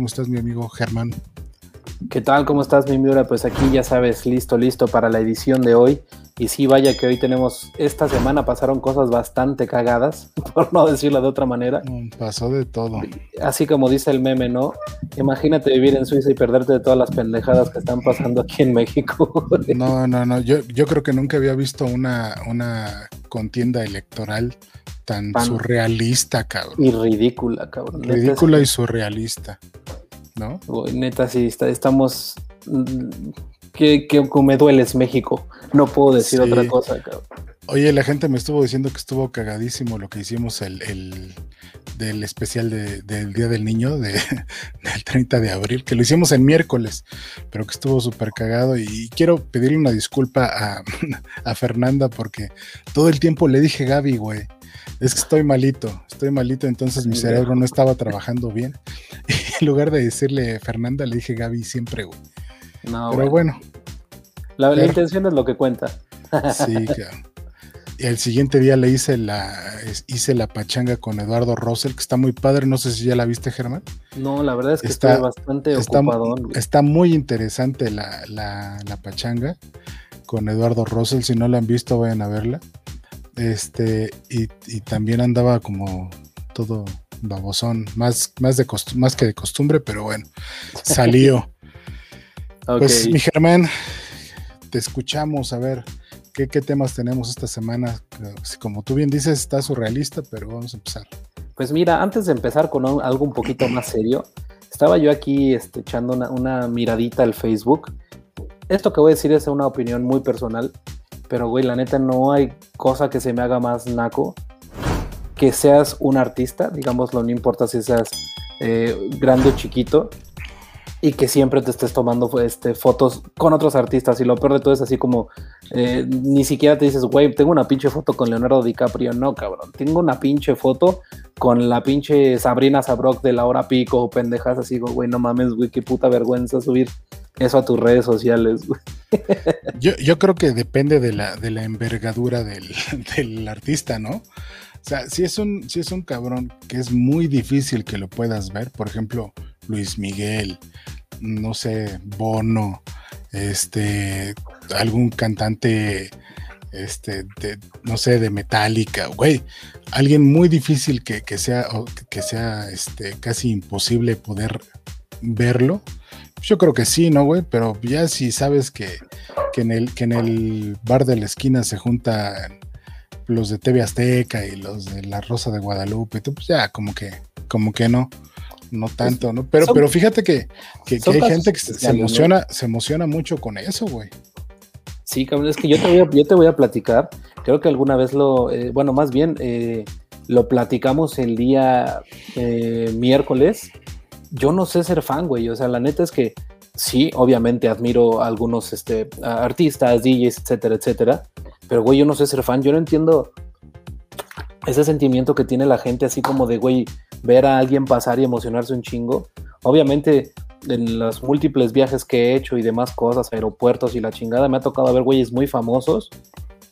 ¿Cómo estás, mi amigo Germán? ¿Qué tal? ¿Cómo estás, mi Miura? Pues aquí ya sabes, listo, listo para la edición de hoy. Y sí, vaya que hoy tenemos, esta semana pasaron cosas bastante cagadas, por no decirlo de otra manera. Mm, pasó de todo. Así como dice el meme, ¿no? Imagínate vivir en Suiza y perderte de todas las pendejadas que están pasando aquí en México. No, no, no, yo, yo creo que nunca había visto una, una contienda electoral tan surrealista, cabrón. Y ridícula, cabrón. Ridícula y surrealista, ¿no? neta, sí, estamos... Mm, que, que, me dueles México. No puedo decir otra cosa, cabrón. Oye, la gente me estuvo diciendo que estuvo cagadísimo lo que hicimos el, el del especial del Día del Niño de, del 30 de abril, que lo hicimos el miércoles, pero que estuvo súper cagado. Y quiero pedirle una disculpa a, a, Fernanda porque todo el tiempo le dije Gaby, güey. Es que estoy malito, estoy malito, entonces mi cerebro no estaba trabajando bien. Y en lugar de decirle Fernanda, le dije Gaby siempre, güey. No, pero bueno, la, intención es lo que cuenta. Sí, claro. Y el siguiente día le hice la, hice la pachanga con Eduardo Russell, que está muy padre. No sé si ya la viste, Germán. No, la verdad es que está bastante está, Está muy interesante la, la, pachanga con Eduardo Russell. Si no la han visto, vayan a verla. Este, y, también andaba como todo babosón, más, más, de más que de costumbre, pero bueno, salió. Pues mi Germán, te escuchamos, a ver qué, temas tenemos esta semana. Como tú bien dices, está surrealista, pero vamos a empezar. Pues mira, antes de empezar con algo un poquito más serio, estaba yo aquí este, echando una, miradita al Facebook. Esto que voy a decir es una opinión muy personal, pero güey, la neta no hay cosa que se me haga más naco que seas un artista, digámoslo, no importa si seas eh, grande o chiquito, y que siempre te estés tomando este, fotos con otros artistas. Y lo peor de todo es así como, eh, ni siquiera te dices, güey, tengo una pinche foto con Leonardo DiCaprio. No, cabrón, tengo una pinche foto con la pinche Sabrina Sabrok de la hora pico o pendejas así, güey, no mames, güey, qué puta vergüenza subir eso a tus redes sociales, güey. Yo, yo creo que depende de la, de la envergadura del, del artista, ¿no? O sea, si es, un, si es un cabrón que es muy difícil que lo puedas ver, por ejemplo, Luis Miguel, no sé, Bono, este, algún cantante, este, de, no sé, de Metallica, güey, alguien muy difícil que, sea, que sea, este, casi imposible poder verlo. Yo creo que sí, ¿no, güey? Pero ya si sabes que, que, en el, que en el bar de la esquina se juntan los de TV Azteca y los de La Rosa de Guadalupe, pues ya como que, como que no no tanto, ¿no? Pero, pero fíjate que, hay gente que se, emociona, se emociona mucho con eso, güey. Sí, cabrón, es que yo te voy a, yo te voy a platicar. Creo que alguna vez lo, eh, bueno, más bien eh, lo platicamos el día eh, miércoles. Yo no sé ser fan, güey. O sea, la neta es que sí, obviamente admiro a algunos este, artistas, DJs, etcétera, etcétera. Pero, güey, yo no sé ser fan. Yo no entiendo ese sentimiento que tiene la gente así como de, güey, ver a alguien pasar y emocionarse un chingo. Obviamente, en los múltiples viajes que he hecho y demás cosas, aeropuertos y la chingada, me ha tocado ver güeyes muy famosos.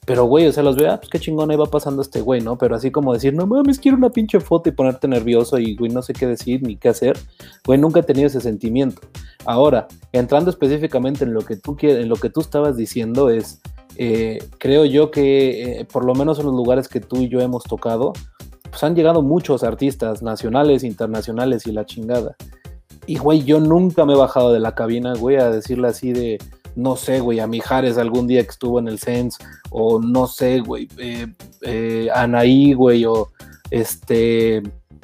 Pero, güey, o sea, los veo, ah, pues qué chingón ahí va pasando este güey, ¿no? Pero así como decir, no mames, quiero una pinche foto y ponerte nervioso y, güey, no sé qué decir ni qué hacer. Güey, nunca he tenido ese sentimiento. Ahora, entrando específicamente en lo que tú, en lo que tú estabas diciendo, es, eh, creo yo que, eh, por lo menos en los lugares que tú y yo hemos tocado, pues han llegado muchos artistas nacionales, internacionales y la chingada. Y, güey, yo nunca me he bajado de la cabina, güey, a decirle así de, no sé, güey, a Mijares algún día que estuvo en el Sense, o no sé, güey, eh, Anaí, güey, o este,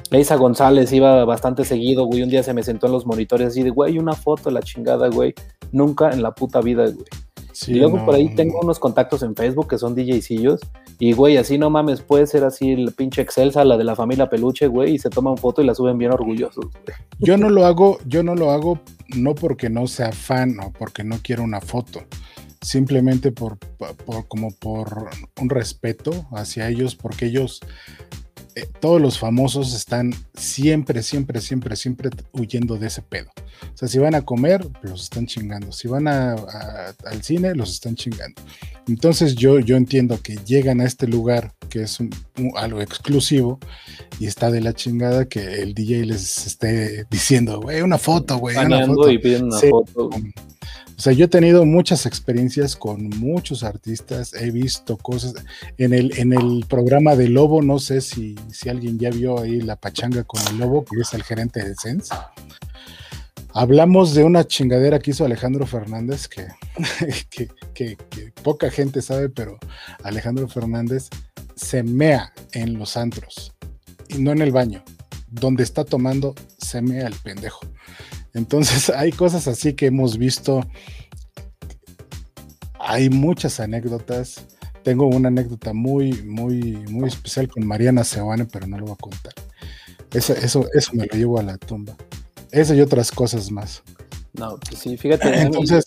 Leisa González iba bastante seguido, güey, un día se me sentó en los monitores así de, güey, una foto, la chingada, güey, nunca en la puta vida, güey. Y luego por ahí tengo unos contactos en Facebook que son DJcillos y, güey, así no mames, puede ser así el pinche Excelsa, la de la familia Peluche, güey, y se toman foto y la suben bien orgullosos. Yo no lo hago, yo no lo hago no porque no sea fan o porque no quiero una foto, simplemente por, como por un respeto hacia ellos, porque ellos, eh, todos los famosos están siempre, siempre, siempre, siempre huyendo de ese pedo. O sea, si van a comer, los están chingando. Si van al cine, los están chingando. Entonces yo, yo entiendo que llegan a este lugar que es algo exclusivo y está de la chingada que el DJ les esté diciendo, güey, una foto, güey. Una foto. y una foto. O sea, yo he tenido muchas experiencias con muchos artistas, he visto cosas. En el, en el programa de Lobo, no sé si, si alguien ya vio ahí la pachanga con el Lobo, que es el gerente de Sense. Hablamos de una chingadera que hizo Alejandro Fernández, que, que, poca gente sabe, pero Alejandro Fernández se mea en los antros, y no en el baño. Donde está tomando, se mea el pendejo. Entonces hay cosas así que hemos visto. Hay muchas anécdotas. Tengo una anécdota muy, muy, muy especial con Mariana Seoane, pero no lo voy a contar. Eso, eso, eso me lo llevo a la tumba. Eso y otras cosas más. No, pues sí, fíjate. Entonces,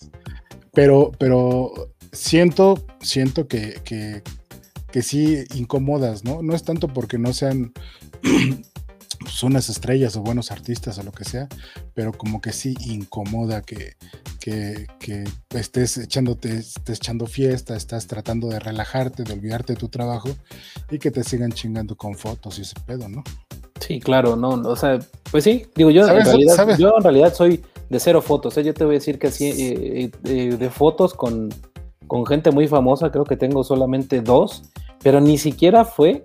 pero, pero siento, siento que, que, que sí incomodas, ¿no? No es tanto porque no sean pues, unas estrellas o buenos artistas o lo que sea, pero como que sí incomoda que, que, estés echándote, estés echando fiesta, estás tratando de relajarte, de olvidarte de tu trabajo y que te sigan chingando con fotos y ese pedo, ¿no? Sí, claro, no, o sea, pues sí, digo yo, en realidad, yo en realidad soy de cero fotos, ¿eh? yo te voy a decir que así, eh, eh, de fotos con, con gente muy famosa, creo que tengo solamente dos, pero ni siquiera fue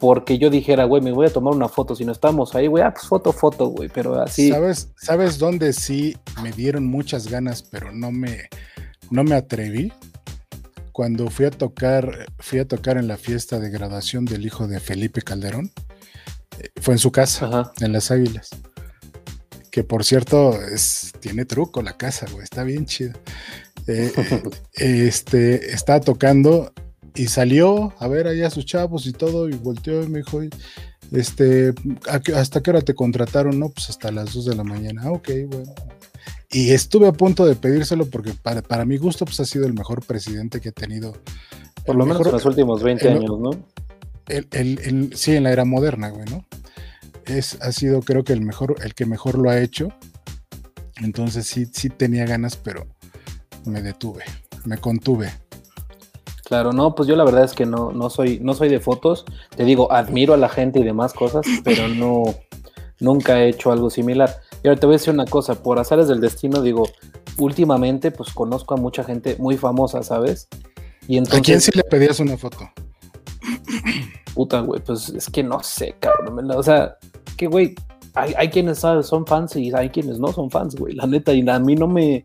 porque yo dijera, güey, me voy a tomar una foto. Si no estamos ahí, güey, ah, pues foto, foto, güey, pero así. ¿Sabes, ¿Sabes dónde sí me dieron muchas ganas, pero no me, no me atreví? Cuando fui a tocar, fui a tocar en la fiesta de graduación del hijo de Felipe Calderón. Eh, fue en su casa, en Las Águilas. Que por cierto, es, tiene truco la casa, güey, está bien chido. Eh, eh, este, estaba tocando y salió a ver allá a sus chavos y todo, y volteó y me dijo, este, ¿hasta qué hora te contrataron? No, pues hasta las 2 de la mañana. Ah, ok, bueno. Y estuve a punto de pedírselo porque para, para mi gusto pues ha sido el mejor presidente que he tenido. Por lo menos en los últimos 20 años, ¿no? El, el, sí, en la era moderna, güey, ¿no? Es, ha sido creo que el mejor, el que mejor lo ha hecho. Entonces sí, sí tenía ganas, pero me detuve, me contuve. Claro, no, pues yo la verdad es que no, no soy, no soy de fotos. Te digo, admiro a la gente y demás cosas, pero no, nunca he hecho algo similar. Y ahora te voy a decir una cosa, por azares del destino, digo, últimamente pues conozco a mucha gente muy famosa, ¿sabes? Y entonces, ¿A quién sí le pedías una foto? Puta, güey, pues es que no sé, cabrón. O sea, que güey, hay, hay quienes son fans y hay quienes no son fans, güey. La neta, y a mí no me,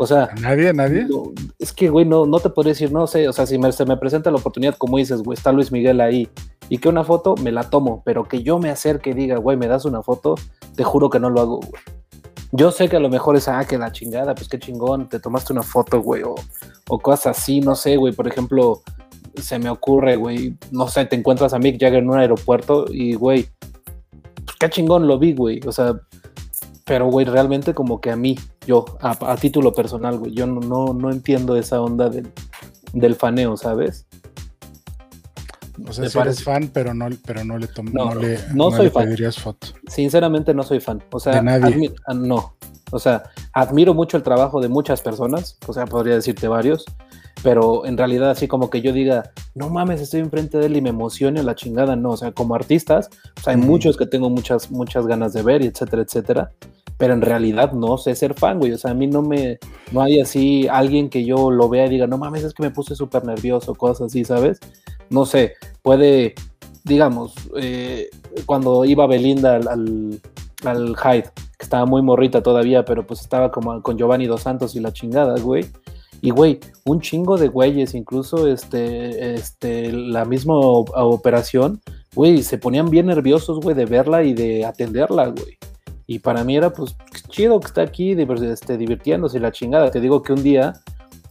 o sea, nadie, nadie. es que, güey, no, no te podría decir, no sé, o sea, si me, se me presenta la oportunidad, como dices, güey, está Luis Miguel ahí y que una foto me la tomo, pero que yo me acerque y diga, güey, me das una foto, te juro que no lo hago, güey. Yo sé que a lo mejor es, ah, que la chingada, pues qué chingón, te tomaste una foto, güey, o, o cosas así, no sé, güey, por ejemplo, se me ocurre, güey, no sé, te encuentras a Mick Jagger en un aeropuerto y, güey, pues qué chingón lo vi, güey, o sea, pero, güey, realmente como que a mí, yo, a, título personal, güey, yo no, no, entiendo esa onda del, del faneo, ¿sabes? O sea, si eres fan, pero no, pero no le, no, le, no soy pedirías foto. Sinceramente no soy fan. O sea, ah, no. O sea, admiro mucho el trabajo de muchas personas, o sea, podría decirte varios, pero en realidad así como que yo diga, no mames, estoy enfrente de él y me emocione la chingada, no, o sea, como artistas, pues hay muchos que tengo muchas, muchas ganas de ver, y etcétera, etcétera, pero en realidad no sé ser fan, güey. O sea, a mí no me, no hay así alguien que yo lo vea y diga, no mames, es que me puse súper nervioso, cosas así, ¿sabes? No sé, puede, digamos, eh, cuando iba Belinda al, al, al, Hyde, que estaba muy morrita todavía, pero pues estaba como con Giovanni Dos Santos y la chingada, güey. Y güey, un chingo de güeyes, incluso este, este, la misma operación, güey, se ponían bien nerviosos, güey, de verla y de atenderla, güey. Y para mí era pues chido que está aquí este, divirtiéndose la chingada. Te digo que un día,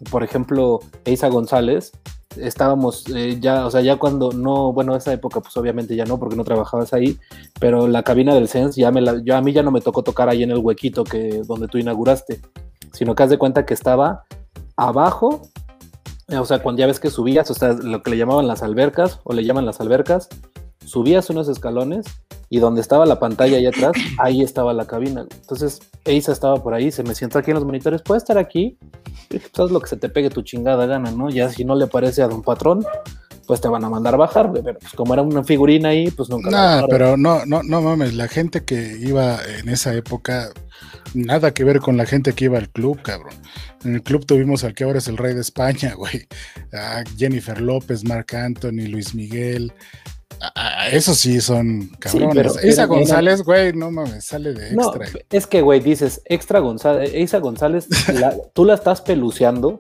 por ejemplo, Eisa González, estábamos eh, ya, o sea, ya cuando no, bueno, esa época pues obviamente ya no, porque no trabajabas ahí, pero la cabina del Sense ya me la, yo, a mí ya no me tocó tocar ahí en el huequito que donde tú inauguraste, sino que haz de cuenta que estaba abajo, o sea, cuando ya ves que subías, o sea, lo que le llamaban las albercas, o le llaman las albercas, subías unos escalones y donde estaba la pantalla allá atrás, ahí estaba la cabina. Entonces, Eisa estaba por ahí, se me sienta aquí en los monitores, ¿puede estar aquí? Y pues haz lo que se te pegue tu chingada gana, ¿no? Ya si no le parece a don patrón, pues te van a mandar bajar, pero pues como era una figurina ahí, pues nunca. No, pero no, no, no mames, la gente que iba en esa época, nada que ver con la gente que iba al club, cabrón. En el club tuvimos al que ahora es el rey de España, güey. A Jennifer López, Marc Anthony, Luis Miguel. Eso sí son cabrones. Isa González, güey, no mames, sale de extra. es que, güey, dices, extra González, Isa González, tú la estás peluceando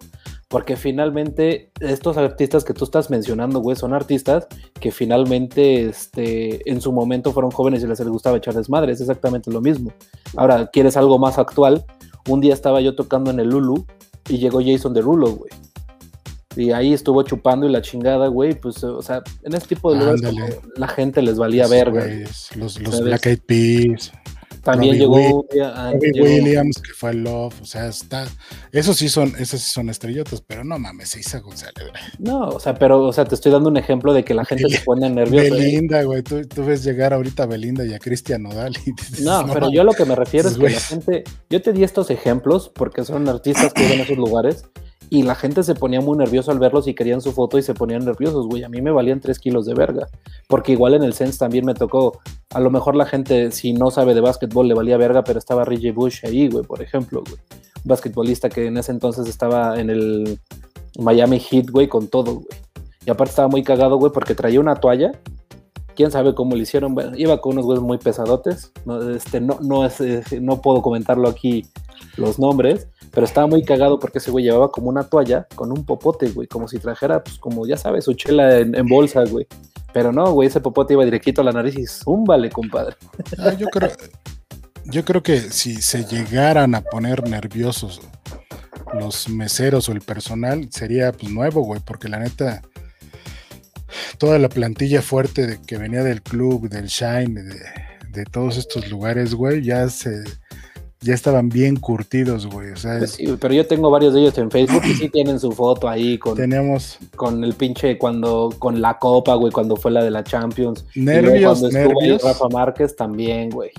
porque finalmente estos artistas que tú estás mencionando, güey, son artistas que finalmente este, en su momento fueron jóvenes y les gustaba echar desmadre, es exactamente lo mismo. Ahora, ¿quieres algo más actual? Un día estaba yo tocando en el Lulu y llegó Jason Derulo, güey. Y ahí estuvo chupando y la chingada, güey, pues, o sea, en este tipo de lugares la gente les valía verga. los, los Black Eyed Peas. También llegó, Williams, que fue el Love, o sea, está, esos sí son, esos sí son estrellotas, pero no mames, Isa González. No, o sea, pero, o sea, te estoy dando un ejemplo de que la gente se pone nerviosa. ¿eh? Belinda, güey, tú, ves llegar ahorita a Belinda y a Cristian Nodal no, pero yo lo que me refiero es que la gente, yo te di estos ejemplos porque son artistas que viven en esos lugares y la gente se ponía muy nervioso al verlos y querían su foto y se ponían nerviosos, güey. A mí me valían tres kilos de verga. Porque igual en el Sense también me tocó. A lo mejor la gente, si no sabe de básquetbol, le valía verga, pero estaba Reggie Bush ahí, güey, por ejemplo, güey. Un basquetbolista que en ese entonces estaba en el Miami Heat, güey, con todo, güey. Y aparte estaba muy cagado, güey, porque traía una toalla. Quién sabe cómo lo hicieron. Iba con unos güeyes muy pesadotes. No, este, no, no, es, eh, no puedo comentarlo aquí los nombres pero estaba muy cagado porque ese güey llevaba como una toalla con un popote, güey, como si trajera, pues como ya sabes, su chela en, bolsa, güey. Pero no, güey, ese popote iba directito a la nariz y zúmbale, compadre. Ah, yo creo, yo creo que si se llegaran a poner nerviosos los meseros o el personal, sería pues nuevo, güey, porque la neta, toda la plantilla fuerte de, que venía del club, del Shine, de, de todos estos lugares, güey, ya se ya estaban bien curtidos, güey. O sea, pues sí, pero yo tengo varios de ellos en Facebook y sí tienen su foto ahí con, Tenemos... con el pinche cuando, con la copa, güey, cuando fue la de la Champions. Nervios, y cuando nervios. Rafa Márquez también, güey.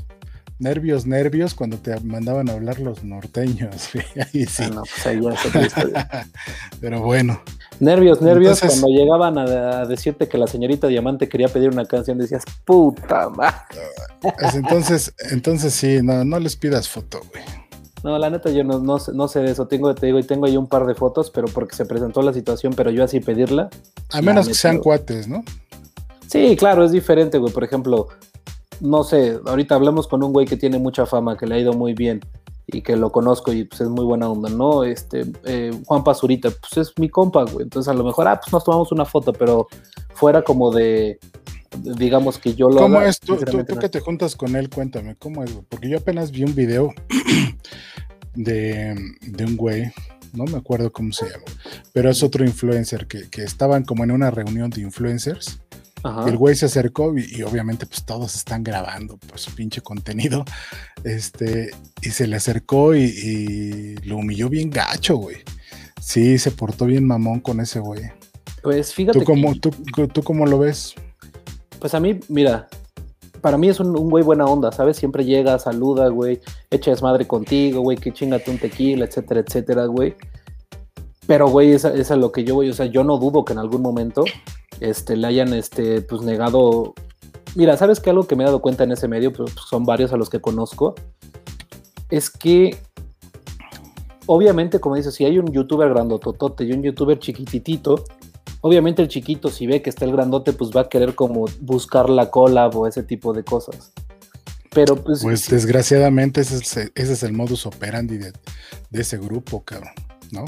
Nervios, nervios cuando te mandaban a hablar los norteños, güey. Ahí sí. Ah, no, pues ahí ya pero bueno. Nervios, nervios, cuando llegaban a, decirte que la señorita Diamante quería pedir una canción, decías, puta madre. Pues entonces, entonces sí, no, no les pidas foto, güey. No, la neta yo no, no, sé de eso, tengo, te digo, y tengo ahí un par de fotos, pero porque se presentó la situación, pero yo así pedirla. A menos que sean cuates, ¿no? Sí, claro, es diferente, güey. Por ejemplo, no sé, ahorita hablamos con un güey que tiene mucha fama, que le ha ido muy bien y que lo conozco y pues es muy buena onda, ¿no? Este, eh, Juan Pazurita, pues es mi compa, güey. Entonces a lo mejor, ah, pues nos tomamos una foto, pero fuera como de, digamos que yo lo... ¿Cómo es? Tú, que te juntas con él, cuéntame, ¿cómo es? Porque yo apenas vi un video de, de un güey, no me acuerdo cómo se llama, pero es otro influencer que, que estaban como en una reunión de influencers el güey se acercó y, obviamente pues todos están grabando pues su pinche contenido. Este, y se le acercó y, lo humilló bien gacho, güey. Sí, se portó bien mamón con ese güey. Pues fíjate. ¿Tú cómo, tú, cómo lo ves? Pues a mí, mira, para mí es un, güey buena onda, ¿sabes? Siempre llega, saluda, güey, echa desmadre contigo, güey, que chingate un tequila, etcétera, etcétera, güey. Pero, güey, esa es a lo que yo voy, o sea, yo no dudo que en algún momento este, le hayan este, pues, negado. Mira, ¿sabes qué? Algo que me he dado cuenta en ese medio, pues, son varios a los que conozco, es que obviamente, como dices, si hay un youtuber grandototote y un youtuber chiquititito, obviamente el chiquito, si ve que está el grandote, pues va a querer como buscar la cola o ese tipo de cosas. Pero pues. Pues desgraciadamente ese es, ese es el modus operandi de, de, ese grupo, cabrón, ¿no?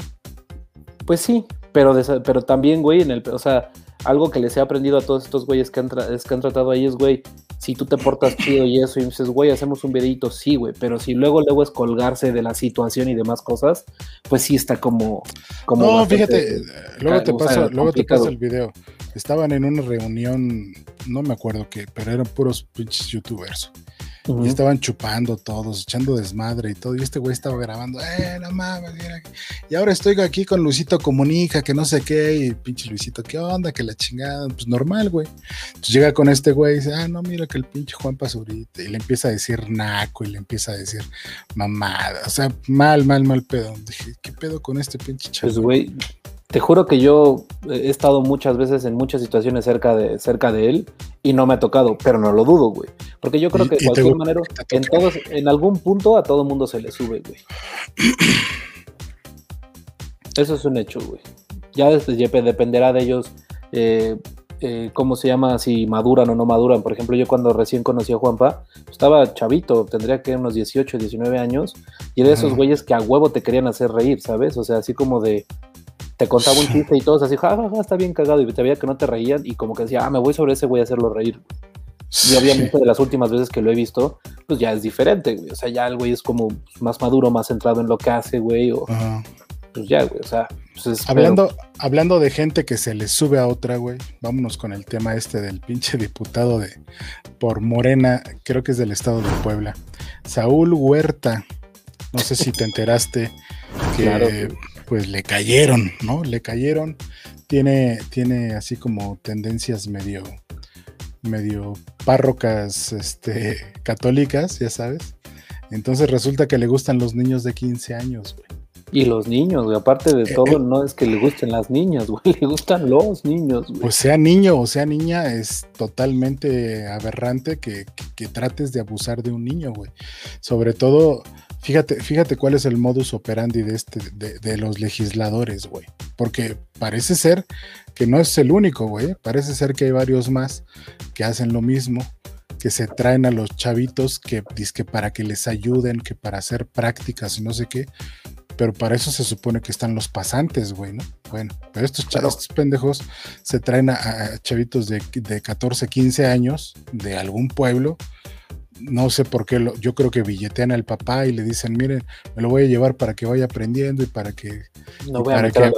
Pues sí, pero, pero también, güey, en el. O sea, algo que les he aprendido a todos estos güeyes que han, que han tratado ahí es, güey, si tú te portas chido y eso, y dices, güey, hacemos un videito, sí, güey, pero si luego luego es colgarse de la situación y demás cosas, pues sí está como... como no, fíjate, luego, te pasa, luego te pasa el video. Estaban en una reunión, no me acuerdo qué, pero eran puros pinches youtubers. Y estaban chupando todos, echando desmadre y todo. Y este güey estaba grabando, eh, no mames. Y ahora estoy aquí con Luisito Comunica, que no sé qué. Y pinche Luisito, ¿qué onda? Que la chingada. Pues normal, güey. Entonces llega con este güey y dice, ah, no, mira que el pinche Juan Pazurita. Y le empieza a decir naco y le empieza a decir mamada. O sea, mal, mal, mal pedo. Dije, ¿qué pedo con este pinche chaval? Pues, güey, te juro que yo he estado muchas veces en muchas situaciones cerca de, cerca de él y no me ha tocado, pero no lo dudo, güey. Porque yo creo que de cualquier manera, en, todos, en algún punto a todo mundo se le sube, güey. Eso es un hecho, güey. Ya dependerá de ellos eh, eh, cómo se llama, si maduran o no maduran. Por ejemplo, yo cuando recién conocí a Juanpa, estaba chavito, tendría que unos 18, 19 años, y era de esos güeyes que a huevo te querían hacer reír, ¿sabes? O sea, así como de, te contaba un chiste y todos así, ja, está bien cagado, y te veía que no te reían, y como que decía, ah, me voy sobre ese, voy a hacerlo reír. Y obviamente de las últimas veces que lo he visto, pues ya es diferente, güey. O sea, ya el güey es como más maduro, más centrado en lo que hace, güey. O, Pues ya, güey. O sea, pues hablando, hablando de gente que se le sube a otra, güey. Vámonos con el tema este del pinche diputado de por Morena, creo que es del estado de Puebla. Saúl Huerta. No sé si te enteraste que pues le cayeron, ¿no? Le cayeron. Tiene, tiene así como tendencias medio, medio párrocas este, católicas, ya sabes. Entonces resulta que le gustan los niños de 15 años, güey. Y los niños, güey, aparte de eh, todo, eh. no es que le gusten las niñas, güey, le gustan los niños, güey. Pues sea niño o sea niña, es totalmente aberrante que, que trates de abusar de un niño, güey. Sobre todo, Fíjate, fíjate cuál es el modus operandi de, este, de, los legisladores, güey. Porque parece ser que no es el único, güey. Parece ser que hay varios más que hacen lo mismo, que se traen a los chavitos que, que para que les ayuden, que para hacer prácticas y no sé qué. Pero para eso se supone que están los pasantes, güey, ¿no? Bueno, pero estos, estos pendejos se traen a, chavitos de, de 14, 15 años de algún pueblo no sé por qué, yo creo que billetean al papá y le dicen, miren, me lo voy a llevar para que vaya aprendiendo y para que, para que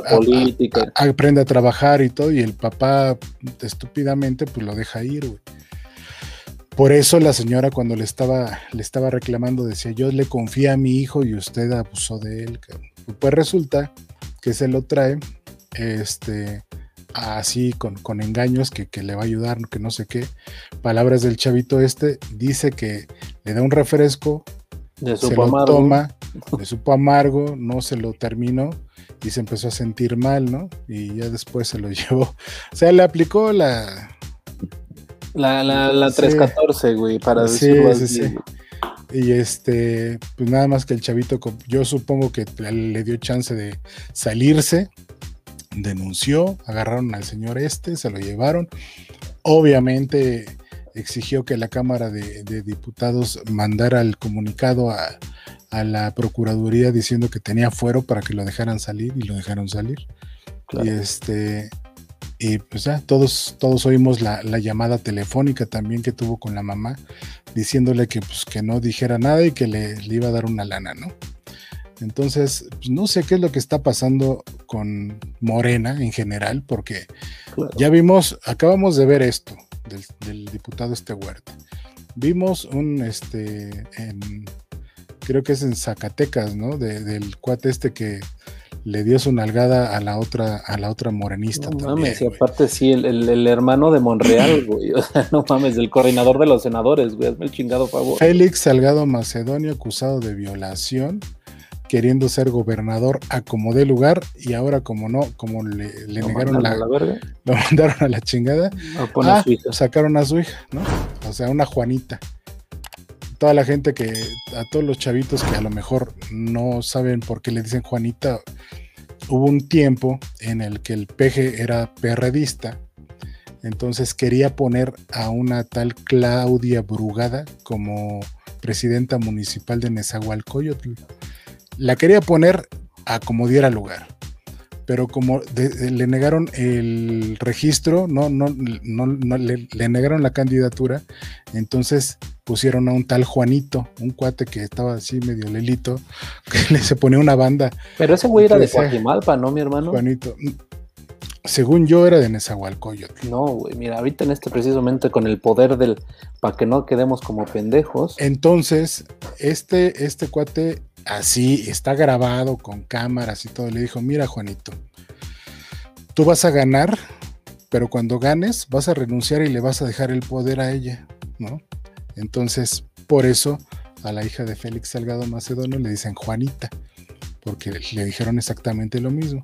aprenda a trabajar y todo, y el papá estúpidamente pues lo deja ir, güey. Por eso la señora cuando le estaba, le estaba reclamando decía, yo le confía a mi hijo y usted abusó de él. Pues resulta que se lo trae, este, así con, con engaños que, le va a ayudar, que no sé qué. Palabras del chavito este, dice que le da un refresco, de se lo toma, de supo amargo, no se lo terminó y se empezó a sentir mal, ¿no? Y ya después se lo llevó. O sea, le aplicó la... La, la, 314, güey, para decirlo así. Y este, pues nada más que el chavito, yo supongo que le dio chance de salirse denunció, agarraron al señor este, se lo llevaron. Obviamente exigió que la Cámara de, Diputados mandara el comunicado a, la Procuraduría diciendo que tenía fuero para que lo dejaran salir y lo dejaron salir. Y este y pues ya todos, todos oímos la, llamada telefónica también que tuvo con la mamá, diciéndole que pues que no dijera nada y que le, le iba a dar una lana, ¿no? Entonces, pues, no sé qué es lo que está pasando con Morena en general, porque ya vimos, acabamos de ver esto del, diputado este Huerta. Vimos un, este, en, creo que es en Zacatecas, ¿no? del cuate este que le dio su nalgada a la otra, a la otra morenista. No mames, y aparte sí, el, hermano de Monreal, güey. O sea, no mames, el coordinador de los senadores, güey, hazme el chingado favor. Félix Salgado Macedonio, acusado de violación queriendo ser gobernador a como dé lugar y ahora como no, como le, negaron la, lo mandaron a la chingada, ah, sacaron a su hija, ¿no? O sea, una Juanita. Toda la gente que, a todos los chavitos que a lo mejor no saben por qué le dicen Juanita, hubo un tiempo en el que el peje era perredista, entonces quería poner a una tal Claudia Brugada como presidenta municipal de Nezahualcóyotl la quería poner a como diera lugar. Pero como le negaron el registro, no, no, no, le, negaron la candidatura, entonces pusieron a un tal Juanito, un cuate que estaba así medio lelito, que le se ponía una banda. Pero ese güey era de Guajimalpa, ¿no, mi hermano? Juanito. Según yo era de Nezahualcóyotl. No, güey, mira, ahorita en este precisamente con el poder del, para que no quedemos como pendejos. Entonces, este, este cuate así está grabado con cámaras y todo, le dijo, mira Juanito, tú vas a ganar, pero cuando ganes vas a renunciar y le vas a dejar el poder a ella, ¿no? Entonces, por eso a la hija de Félix Salgado Macedonio le dicen Juanita, porque le dijeron exactamente lo mismo.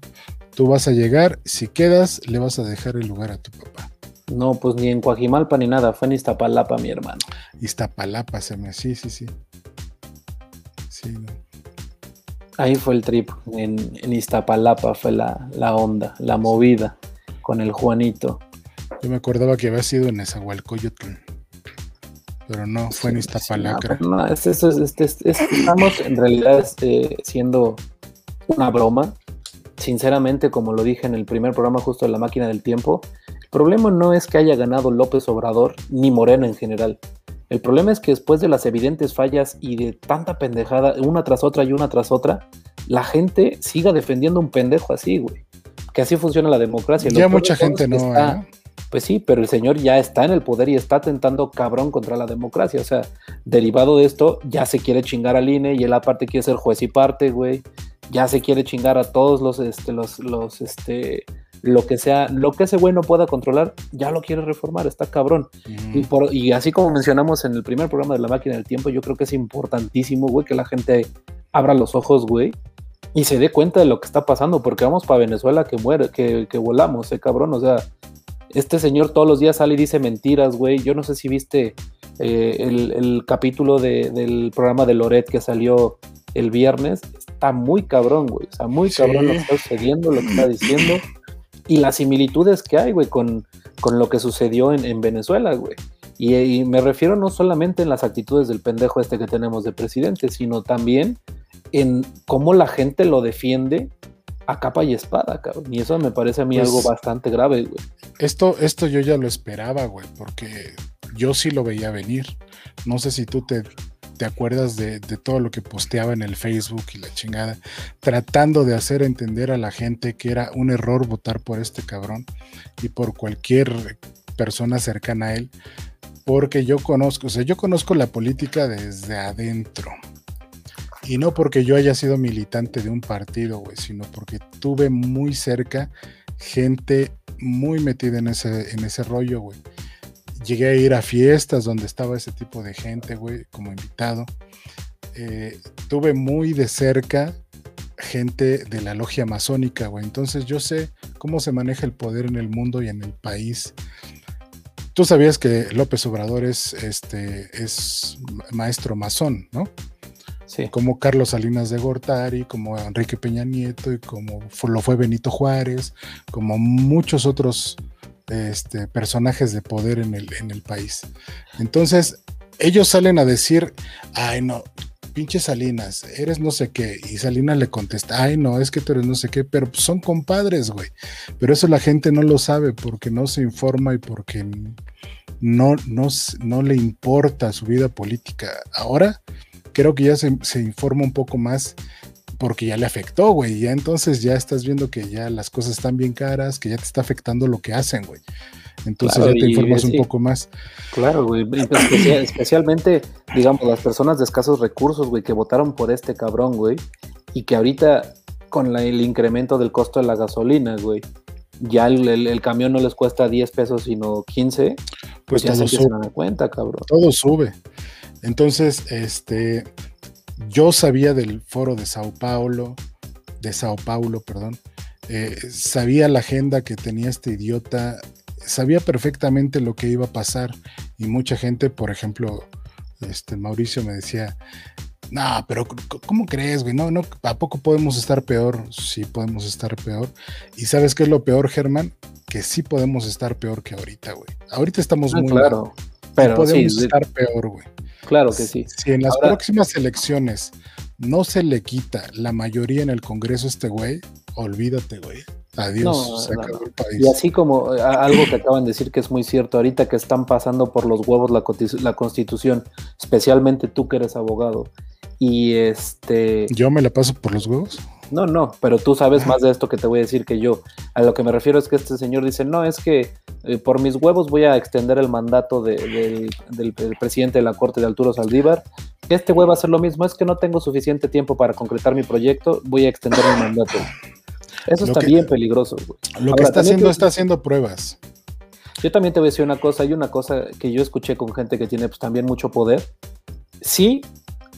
Tú vas a llegar, si quedas, le vas a dejar el lugar a tu papá. No, pues ni en Coajimalpa ni nada, fue en Iztapalapa, mi hermano. Iztapalapa se me, sí, sí, sí. Sí, Ahí fue el trip, en, en Iztapalapa fue la, la, onda, la movida con el Juanito. Yo me acordaba que había sido en Esahualcoyotl pero no, fue en Iztapalacra. No, estamos en realidad este, siendo una broma. Sinceramente, como lo dije en el primer programa justo de la máquina del tiempo, el problema no es que haya ganado López Obrador ni Moreno en general. El problema es que después de las evidentes fallas y de tanta pendejada, una tras otra y una tras otra, la gente siga defendiendo un pendejo así, güey. Que así funciona la democracia. Ya mucha gente no. ¿eh? Pues sí, pero el señor ya está en el poder y está tentando cabrón contra la democracia. O sea, derivado de esto, ya se quiere chingar al INE y él aparte quiere ser juez y parte, güey. Ya se quiere chingar a todos los, este, los, los, este, lo que sea, lo que ese güey no pueda controlar, ya lo quiere reformar, está cabrón. y, por, y así como mencionamos en el primer programa de la máquina del tiempo, yo creo que es importantísimo, güey, que la gente abra los ojos, güey, y se dé cuenta de lo que está pasando, porque vamos para Venezuela que muere, que, que volamos, eh, cabrón, o sea, este señor todos los días sale y dice mentiras, güey. Yo no sé si viste eh, el, capítulo del programa de Loret que salió el viernes. Está muy cabrón, güey. O sea, muy cabrón lo que está sucediendo, lo que está diciendo. Y las similitudes que hay, güey, con, con lo que sucedió en, Venezuela, güey. Y, y, me refiero no solamente en las actitudes del pendejo este que tenemos de presidente, sino también en cómo la gente lo defiende a capa y espada, cabrón. Y eso me parece a mí algo pues, bastante grave, güey. Esto, esto yo ya lo esperaba, güey, porque yo sí lo veía venir. No sé si tú te, te acuerdas de, todo lo que posteaba en el Facebook y la chingada, tratando de hacer entender a la gente que era un error votar por este cabrón y por cualquier persona cercana a él, porque yo conozco, o sea, yo conozco la política desde adentro. Y no porque yo haya sido militante de un partido, güey, sino porque tuve muy cerca gente muy metida en ese, en ese rollo, güey. Llegué a ir a fiestas donde estaba ese tipo de gente, güey, como invitado. Eh, tuve muy de cerca gente de la logia masónica, güey. Entonces yo sé cómo se maneja el poder en el mundo y en el país. Tú sabías que López Obrador es, este, es maestro masón, ¿no? como Carlos Salinas de Gortari, como Enrique Peña Nieto y como lo fue Benito Juárez, como muchos otros este, personajes de poder en el, en el país. Entonces, ellos salen a decir, ay no, pinche Salinas, eres no sé qué. Y Salinas le contesta, ay no, es que tú eres no sé qué, pero son compadres, güey. Pero eso la gente no lo sabe porque no se informa y porque no, no, no le importa su vida política. Ahora creo que ya se, informa un poco más porque ya le afectó, güey. Ya entonces ya estás viendo que ya las cosas están bien caras, que ya te está afectando lo que hacen, güey. Entonces ya te informas un poco más. Claro, güey. especialmente, digamos, las personas de escasos recursos, güey, que votaron por este cabrón, güey. Y que ahorita, con el incremento del costo de la gasolina, güey, ya el, camión no les cuesta 10 pesos, sino 15. Pues, pues ya se empiezan a cuenta, cabrón. Todo sube. Entonces, este, yo sabía del foro de Sao Paulo, de Sao Paulo, perdón, eh, sabía la agenda que tenía este idiota, sabía perfectamente lo que iba a pasar y mucha gente, por ejemplo, este Mauricio me decía, no, pero ¿cómo crees, güey? No, no, ¿a poco podemos estar peor? Sí, podemos estar peor. ¿Y sabes qué es lo peor, Germán? Que sí podemos estar peor que ahorita, güey. Ahorita estamos ah, muy claro. Pero podemos estar peor, güey. Claro que sí. Si en las próximas elecciones no se le quita la mayoría en el Congreso a este güey, olvídate, güey. Adiós, se acabó el país. Y así como eh, algo que acaban de decir que es muy cierto, ahorita que están pasando por los huevos la, la constitución, especialmente tú que eres abogado, y este... ¿Yo me la paso por los huevos? No, no, pero tú sabes más de esto que te voy a decir que yo. A lo que me refiero es que este señor dice, no, es que eh, por mis huevos voy a extender el mandato del, presidente de la Corte de Arturo Saldívar. Este güey va a hacer lo mismo, es que no tengo suficiente tiempo para concretar mi proyecto, voy a extender el mandato. Eso está bien peligroso. Güey. Lo que está haciendo, está haciendo pruebas. Yo también te voy a decir una cosa, hay una cosa que yo escuché con gente que tiene pues, también mucho poder. Sí,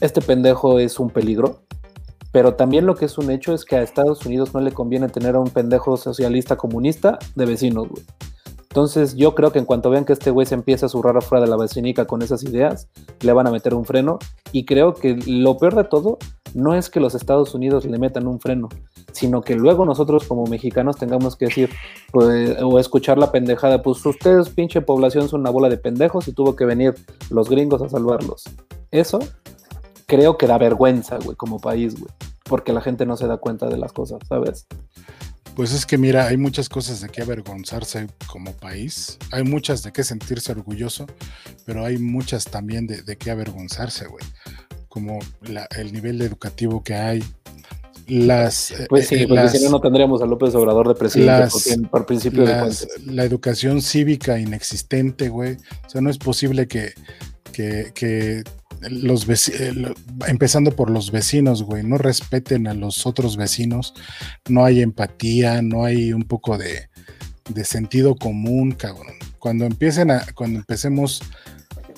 este pendejo es un peligro, pero también lo que es un hecho es que a Estados Unidos no le conviene tener a un pendejo socialista comunista de vecinos, güey. Entonces yo creo que en cuanto vean que este güey se empieza a zurrar afuera de la vecinica con esas ideas, le van a meter un freno. Y creo que lo peor de todo no es que los Estados Unidos le metan un freno, sino que luego nosotros como mexicanos tengamos que decir pues, o escuchar la pendejada, pues ustedes pinche población son una bola de pendejos y tuvo que venir los gringos a salvarlos. Eso creo que da vergüenza, güey, como país, güey, porque la gente no se da cuenta de las cosas, ¿sabes? Pues es que mira, hay muchas cosas de qué avergonzarse como país, hay muchas de qué sentirse orgulloso, pero hay muchas también de, de qué avergonzarse, güey. Como el nivel educativo que hay, las pues sí, eh, porque si no no tendríamos a López Obrador de presidente por principio de la educación cívica inexistente, güey. O sea, no es posible que, que, los eh, empezando por los vecinos, güey, no respeten a los otros vecinos, no hay empatía, no hay un poco de, de sentido común, cabrón. Cuando empiecen a, cuando empecemos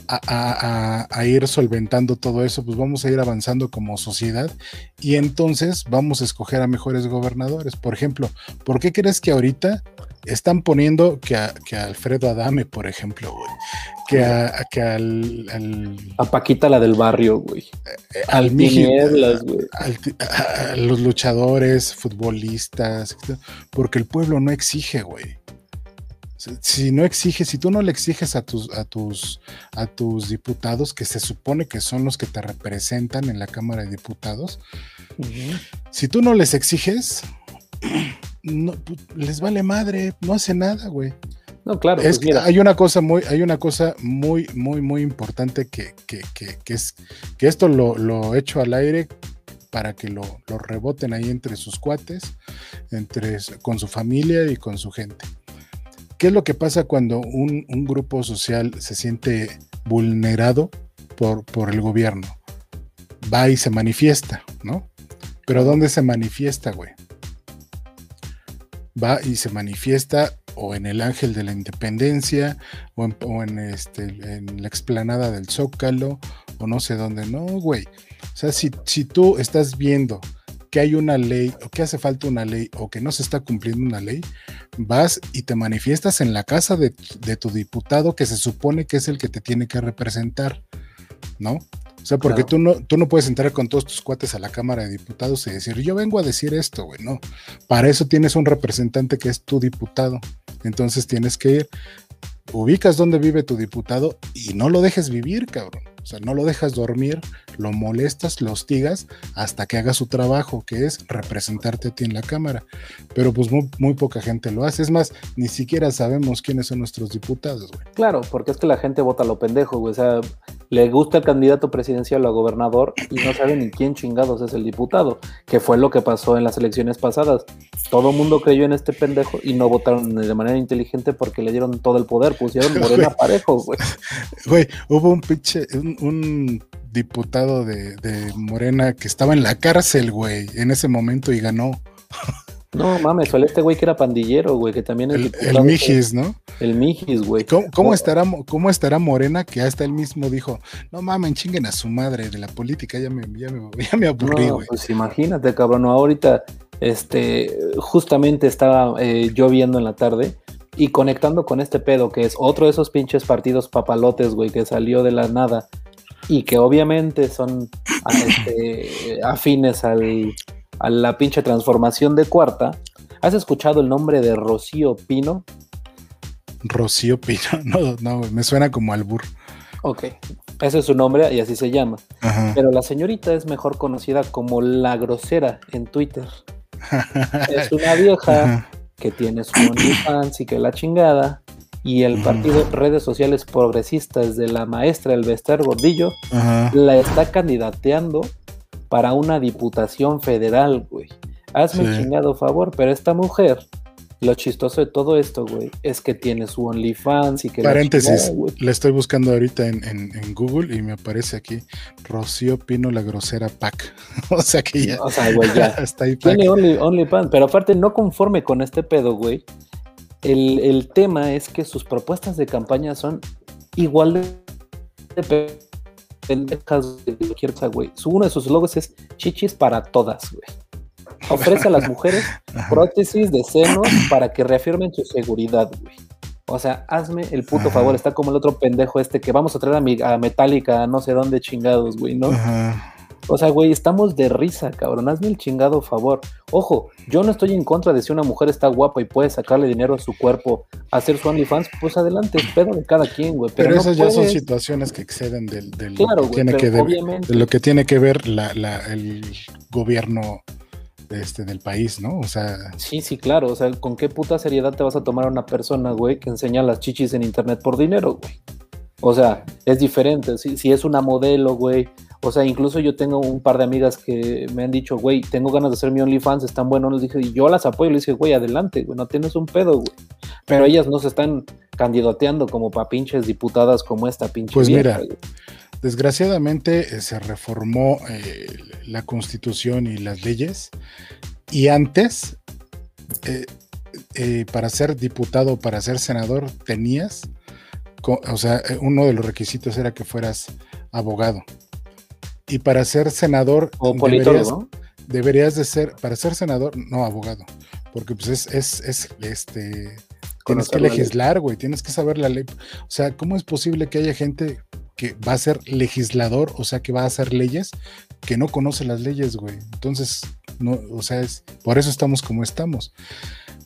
a, ir solventando todo eso, pues vamos a ir avanzando como sociedad y entonces vamos a escoger a mejores gobernadores. Por ejemplo, ¿por qué crees que ahorita están poniendo que a, que Alfredo Adame, por ejemplo, güey? Que a, que al, A Paquita la del barrio, güey. Eh, al, a los luchadores, futbolistas, porque el pueblo no exige, güey si no exiges, si tú no le exiges a tus, a tus, a tus diputados, que se supone que son los que te representan en la Cámara de Diputados, si tú no les exiges, no, pues, les vale madre, no hace nada, güey. No, claro. Es pues que hay una cosa muy, hay una cosa muy, muy, muy importante que, que, que, es que esto lo, lo echo al aire para que lo, lo, reboten ahí entre sus cuates, entre, con su familia y con su gente. ¿Qué es lo que pasa cuando un, grupo social se siente vulnerado por, por, el gobierno? Va y se manifiesta, ¿no? Pero ¿dónde se manifiesta, güey? Va y se manifiesta o en el Ángel de la Independencia, o en, este, en la explanada del Zócalo, o no sé dónde, no, güey. O sea, si, si tú estás viendo que hay una ley o que hace falta una ley o que no se está cumpliendo una ley, vas y te manifiestas en la casa de, tu diputado que se supone que es el que te tiene que representar, ¿no? O sea, porque tú, no, tú no puedes entrar con todos tus cuates a la Cámara de Diputados y decir, yo vengo a decir esto, güey, no. Para eso tienes un representante que es tu diputado. Entonces tienes que ir, ubicas dónde vive tu diputado y no lo dejes vivir, cabrón. O sea, no lo dejas dormir, lo molestas, lo hostigas hasta que haga su trabajo, que es representarte a ti en la Cámara. Pero pues muy, poca gente lo hace. Es más, ni siquiera sabemos quiénes son nuestros diputados, güey. Claro, porque es que la gente vota lo pendejo, güey. O sea, le gusta el candidato presidencial o a gobernador y no sabe ni quién chingados es el diputado, que fue lo que pasó en las elecciones pasadas. Todo mundo creyó en este pendejo y no votaron de manera inteligente porque le dieron todo el poder, pusieron Morena parejo, güey. Güey, hubo un pinche, un, diputado de, Morena que estaba en la cárcel, güey, en ese momento y ganó. No mames, fue este güey que era pandillero, güey, que también es El, el Mijis, ¿no? El Mijis, güey. ¿Cómo, estará, ¿Cómo estará Morena que hasta él mismo dijo, no mames, chinguen a su madre de la política, ya me, ya me, ya me aburrí, güey? pues imagínate, cabrón, ahorita, este, justamente estaba eh, yo viendo en la tarde y conectando con este pedo, que es otro de esos pinches partidos papalotes, güey, que salió de la nada y que obviamente son este, afines al, a la pinche transformación de cuarta. ¿Has escuchado el nombre de Rocío Pino? Rocío Pino, no, no, me suena como albur. Ok, ese es su nombre y así se llama. Pero la señorita es mejor conocida como la grosera en Twitter. es una vieja que tiene su OnlyFans y que la chingada, y el partido Redes Sociales Progresistas de la maestra Elvester Gordillo la está candidateando para una diputación federal, güey. Hazme un chingado favor, pero esta mujer lo chistoso de todo esto, güey, es que tiene su OnlyFans y que... Paréntesis, le estoy buscando ahorita en, Google y me aparece aquí Rocío Pino la grosera pack. o sea que ya... O sea, güey, ya. está ahí tiene OnlyFans, pero aparte no conforme con este pedo, güey. El, tema es que sus propuestas de campaña son igual de pendejas de cualquier güey. Uno de sus logos es chichis para todas, güey ofrece a las mujeres prótesis de senos para que reafirmen su seguridad, güey. O sea, hazme el puto favor, está como el otro pendejo este que vamos a traer a, mi, a Metallica, no sé dónde chingados, güey, ¿no? O sea, güey, estamos de risa, cabrón. Hazme el chingado favor. Ojo, yo no estoy en contra de si una mujer está guapa y puede sacarle dinero a su cuerpo, hacer su OnlyFans, pues adelante, pedo de cada quien, güey. Pero, esas ya son situaciones que exceden del, lo, que tiene que de lo que tiene que ver la, el gobierno este, del país, ¿no? O sea. Sí, sí, claro. O sea, ¿con qué puta seriedad te vas a tomar a una persona, güey, que enseña las chichis en internet por dinero, güey? O sea, es diferente. Si, si es una modelo, güey. O sea, incluso yo tengo un par de amigas que me han dicho, güey, tengo ganas de hacer mi OnlyFans, están buenos. Les dije, y yo las apoyo. Les dije, güey, adelante, güey, no tienes un pedo, güey. Pero ellas no se están candidateando como pa' pinches diputadas como esta pinche. Pues mira, Desgraciadamente eh, se reformó eh, la constitución y las leyes y antes, eh, para ser diputado, para ser senador, tenías, o sea, uno de los requisitos era que fueras abogado. Y para ser senador... O deberías, deberías de ser, para ser senador, no abogado, porque pues es, es, es este... Tienes que legislar, güey, tienes que saber la ley. O sea, ¿cómo es posible que haya gente que va a ser legislador, o sea, que va a hacer leyes, que no conoce las leyes, güey. Entonces, no, o sea, es, por eso estamos como estamos.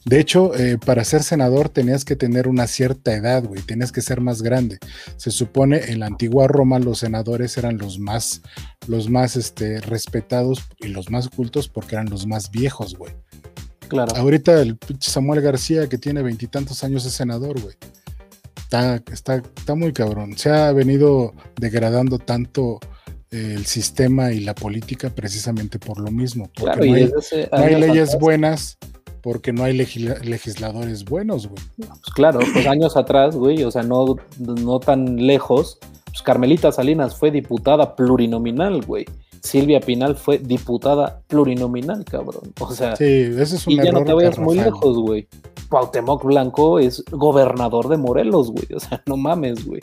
De hecho, eh, para ser senador tenías que tener una cierta edad, güey, tenías que ser más grande. Se supone en la antigua Roma los senadores eran los más, los más este, respetados y los más cultos porque eran los más viejos, güey. Claro. Ahorita el Samuel García, que tiene veintitantos años, es senador, güey. Está, está, está muy cabrón. Se ha venido degradando tanto eh, el sistema y la política precisamente por lo mismo. Porque no hay, leyes buenas porque no hay legisladores buenos, güey. Pues claro, pues años atrás, güey, o sea, no, no tan lejos, pues Carmelita Salinas fue diputada plurinominal, güey. Silvia Pinal fue diputada plurinominal, cabrón. O sea, sí, ese es un y ya no te vayas muy lejos, güey. Cuauhtémoc Blanco es gobernador de Morelos, güey. O sea, no mames, güey.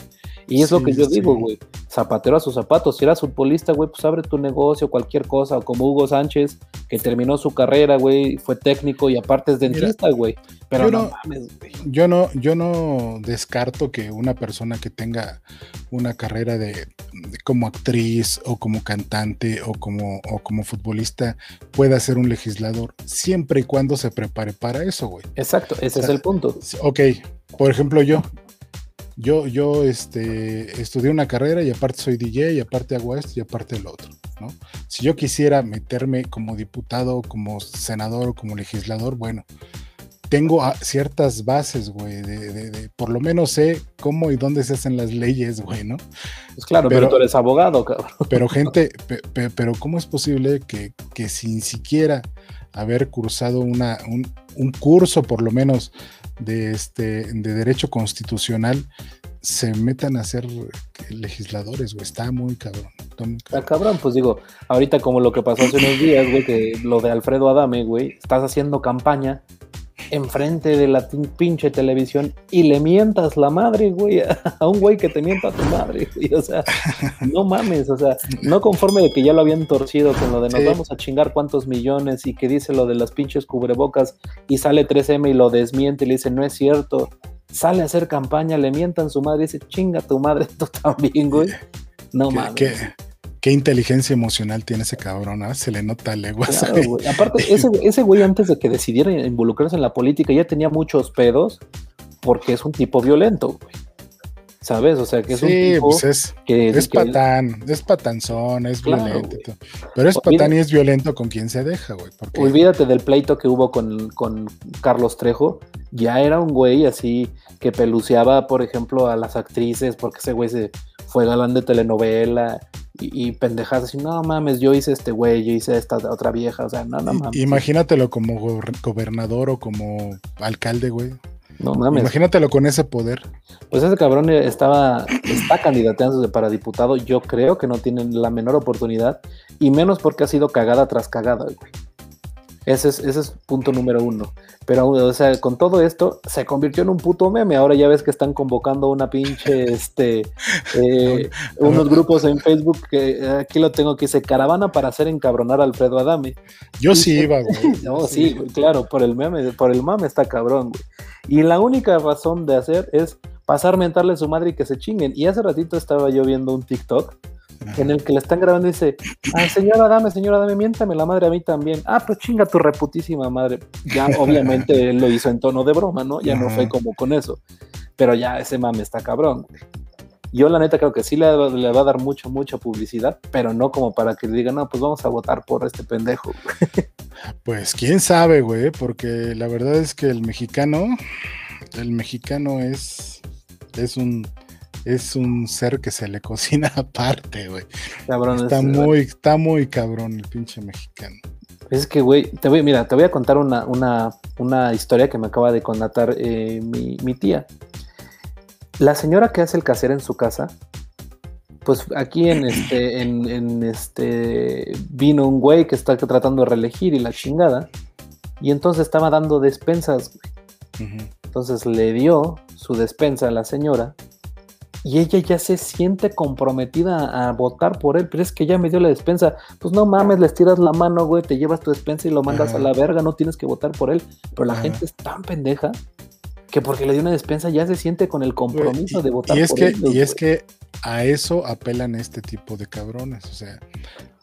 Y es lo que yo digo, güey. Zapatero a sus zapatos. Si eras futbolista, güey, pues abre tu negocio, cualquier cosa. O como Hugo Sánchez, que terminó su carrera, güey, fue técnico y aparte es dentista, güey. Pero yo no, mames, güey. Yo no, yo no descarto que una persona que tenga una carrera de, como actriz o como cantante o como, o como futbolista pueda ser un legislador siempre y cuando se prepare para eso, güey. Exacto, ese es el punto. Ok, por ejemplo, yo, yo, yo este, estudié una carrera y aparte soy DJ y aparte hago esto y aparte lo otro, ¿no? Si yo quisiera meterme como diputado, como senador o como legislador, bueno, tengo ciertas bases, güey, de, por lo menos sé cómo y dónde se hacen las leyes, güey, ¿no? Pues claro, pero, tú eres abogado, cabrón. Pero gente, pero ¿cómo es posible que, sin siquiera haber cursado una, un, un curso, por lo menos, de, este, de derecho constitucional se metan a ser legisladores, güey. Está muy cabrón. Está, cabrón, pues digo, ahorita como lo que pasó hace unos días, güey, que lo de Alfredo Adame, güey, estás haciendo campaña enfrente de la pinche televisión y le mientas la madre, güey, a un güey que te mienta a tu madre, güey. O sea, no mames, o sea, no conforme de que ya lo habían torcido con lo de nos vamos a chingar cuántos millones y que dice lo de las pinches cubrebocas y sale 3M y lo desmiente y le dice no es cierto. Sale a hacer campaña, le mientan su madre y dice chinga tu madre tú también, güey. No mames qué inteligencia emocional tiene ese cabrón, ¿ah? Se le nota leguas. Aparte, ese, güey antes de que decidiera involucrarse en la política ya tenía muchos pedos porque es un tipo violento, güey. ¿Sabes? O sea, que es un tipo pues es, que es patán, es patanzón, es violento. Pero es patán y es violento con quien se deja, güey. Olvídate del pleito que hubo con, con Carlos Trejo. Ya era un güey así que peluceaba, por ejemplo, a las actrices, porque ese güey se fue galán de telenovela y, pendejadas así, no mames, yo hice este güey, yo hice esta otra vieja, o sea, no, no mames. Imagínatelo como gobernador o como alcalde, güey. No mames. Imagínatelo con ese poder. Pues ese cabrón estaba, está candidateándose para diputado. Yo creo que no tienen la menor oportunidad. Y menos porque ha sido cagada tras cagada, güey. Ese es, ese es punto número uno. Pero, o sea, con todo esto, se convirtió en un puto meme. Ahora ya ves que están convocando una pinche, este, eh, unos grupos en Facebook que eh, aquí lo tengo que dice caravana para hacer encabronar a Alfredo Adame. Yo sí iba, güey. No, sí, claro, por el meme, por el mame está cabrón, güey. Y la única razón de hacer es pasar mentarle a su madre y que se chinguen. Y hace ratito estaba yo viendo un TikTok en el que le están grabando y dice, ah, señora, dame, señora, dame, miéntame la madre a mí también. Ah, pues chinga tu reputísima madre. Ya obviamente él lo hizo en tono de broma, ¿no? Ya no fue como con eso. Pero ya ese mame está cabrón. Yo la neta creo que sí le, va a dar mucho, mucha publicidad, pero no como para que le digan, no, pues vamos a votar por este pendejo. Pues quién sabe, güey, porque la verdad es que el mexicano, el mexicano es, es un es un ser que se le cocina aparte, güey. Cabrón, está muy, está muy cabrón el pinche mexicano. Es que, güey, te voy, mira, te voy a contar una, una, historia que me acaba de contar eh, mi, tía. La señora que hace el caser en su casa, pues aquí en este, en, este, vino un güey que está tratando de reelegir y la chingada, y entonces estaba dando despensas, Entonces le dio su despensa a la señora y ella ya se siente comprometida a votar por él, pero es que ya me dio la despensa. Pues no mames, les tiras la mano, güey, te llevas tu despensa y lo mandas a la verga, no tienes que votar por él. Pero la gente es tan pendeja que porque le dio una despensa ya se siente con el compromiso de votar y es por que, Y es que a eso apelan este tipo de cabrones, o sea,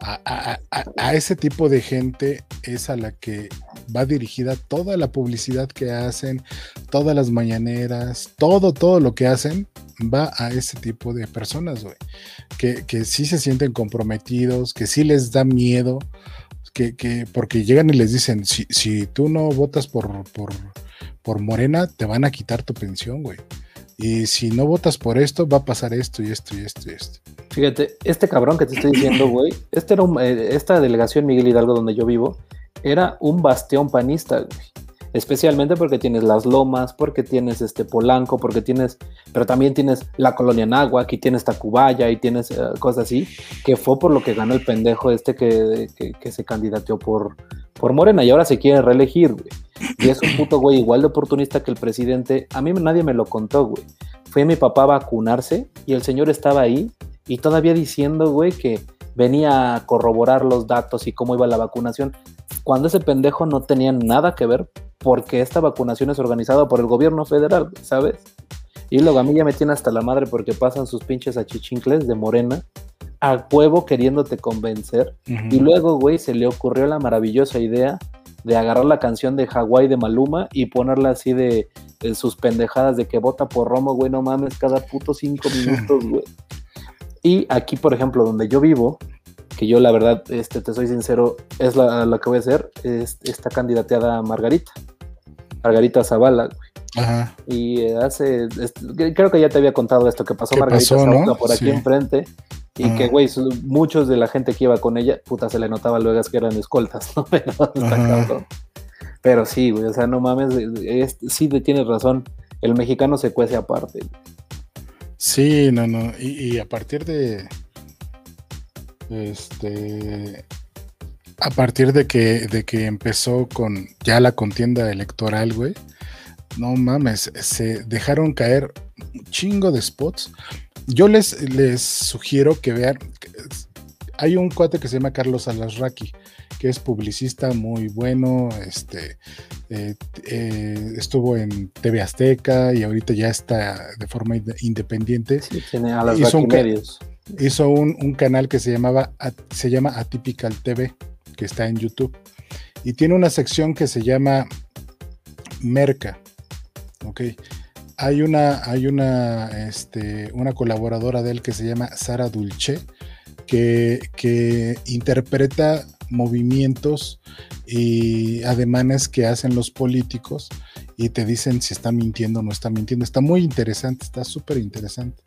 a, ese tipo de gente es a la que va dirigida toda la publicidad que hacen, todas las mañaneras, todo, todo lo que hacen va a ese tipo de personas, güey, que, que sí se sienten comprometidos, que sí les da miedo, que, que porque llegan y les dicen, si, si tú no votas por, por, por Morena, te van a quitar tu pensión, güey. Y si no votas por esto, va a pasar esto y esto y esto y esto. Fíjate, este cabrón que te estoy diciendo, güey, este eh, esta delegación Miguel Hidalgo donde yo vivo, era un bastión panista, güey. Especialmente porque tienes las lomas, porque tienes este Polanco, porque tienes, pero también tienes la colonia Nagua, aquí tienes Tacubaya y tienes eh, cosas así, que fue por lo que ganó el pendejo este que, que, se candidateó por, por Morena y ahora se quiere reelegir, güey. Y es un puto güey igual de oportunista que el presidente. A mí nadie me lo contó, güey. Fue mi papá a vacunarse y el señor estaba ahí y todavía diciendo, güey, que venía a corroborar los datos y cómo iba la vacunación, cuando ese pendejo no tenía nada que ver porque esta vacunación es organizada por el gobierno federal, ¿sabes? Y luego a mí ya me tiene hasta la madre porque pasan sus pinches achichincles de morena al huevo queriéndote convencer. Y luego, güey, se le ocurrió la maravillosa idea de agarrar la canción de Hawái de Maluma y ponerla así de, de, sus pendejadas de que vota por Romo, güey, no mames, cada puto cinco minutos, güey. Y aquí, por ejemplo, donde yo vivo, que yo la verdad, este, te soy sincero, es la, que voy a hacer, es, está candidateada Margarita, Margarita Zavala, güey. Ajá. Y eh, hace, creo que ya te había contado esto, que pasó Margarita Zavala por aquí enfrente, y que, güey, muchos de la gente que iba con ella, puta, se le notaba luego que eran escoltas, ¿no? Pero, Pero sí, güey, o sea, no mames, sí tienes razón, el mexicano se cuece aparte. Sí, no, no. Y, a partir de. Este. A partir de que, de que empezó con ya la contienda electoral, güey. No mames, se dejaron caer un chingo de spots. Yo les, les sugiero que vean. Hay un cuate que se llama Carlos Alasraqui que es publicista muy bueno, este, eh, eh, estuvo en TV Azteca y ahorita ya está de forma independiente. tiene a las hizo, un, medios. hizo un, canal que se llamaba se llama Atypical TV, que está en YouTube. Y tiene una sección que se llama Merca. Ok. Hay una, hay una, este, una colaboradora de él que se llama Sara Dulce, que, que interpreta movimientos y ademanes que hacen los políticos y te dicen si está mintiendo o no está mintiendo. Está muy interesante, está súper interesante.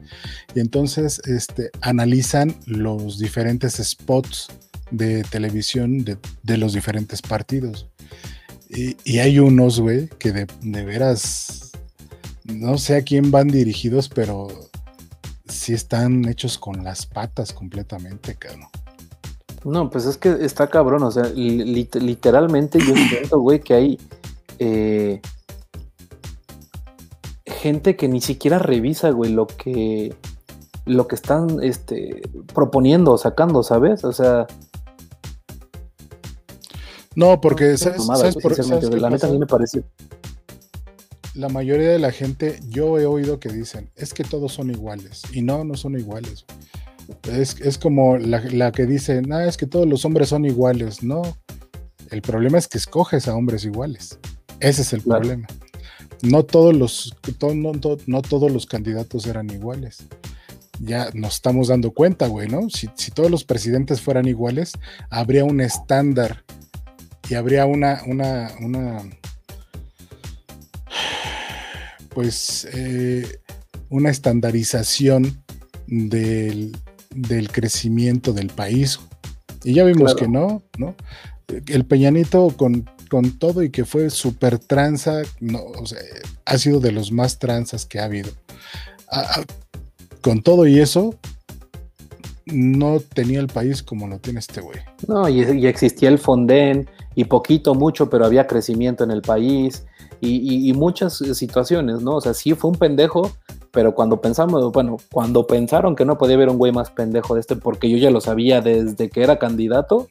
Y entonces este, analizan los diferentes spots de televisión de, los diferentes partidos. Y, hay unos, güey, que de, de, veras, no sé a quién van dirigidos, pero sí están hechos con las patas completamente, cabrón. No, pues es que está cabrón, o sea, literalmente yo siento, güey, que hay eh, gente que ni siquiera revisa, güey, lo que lo que están este, proponiendo o sacando, ¿sabes? O sea. No, porque ¿sabes, por, la neta a mí me parece. La mayoría de la gente, yo he oído que dicen, es que todos son iguales. Y no, no son iguales. Es, como la, que dice, no, es que todos los hombres son iguales. No, el problema es que escoges a hombres iguales. Ese es el problema. No todos los, no, todos los candidatos eran iguales. Ya nos estamos dando cuenta, güey, ¿no? Si, todos los presidentes fueran iguales, habría un estándar y habría una, una, una pues, eh, una estandarización del, del, crecimiento del país. Y ya vimos que no, ¿no? El Peñanito con con todo y que fue súper tranza, no, o sea, ha sido de los más tranzas que ha habido. con todo y eso, no tenía el país como lo tiene este güey. No, y, existía el Fonden, y poquito, mucho, pero había crecimiento en el país, y, muchas situaciones, ¿no? O sea, sí fue un pendejo, pero cuando pensamos, bueno, cuando pensaron que no podía haber un güey más pendejo de este, porque yo ya lo sabía desde que era candidato,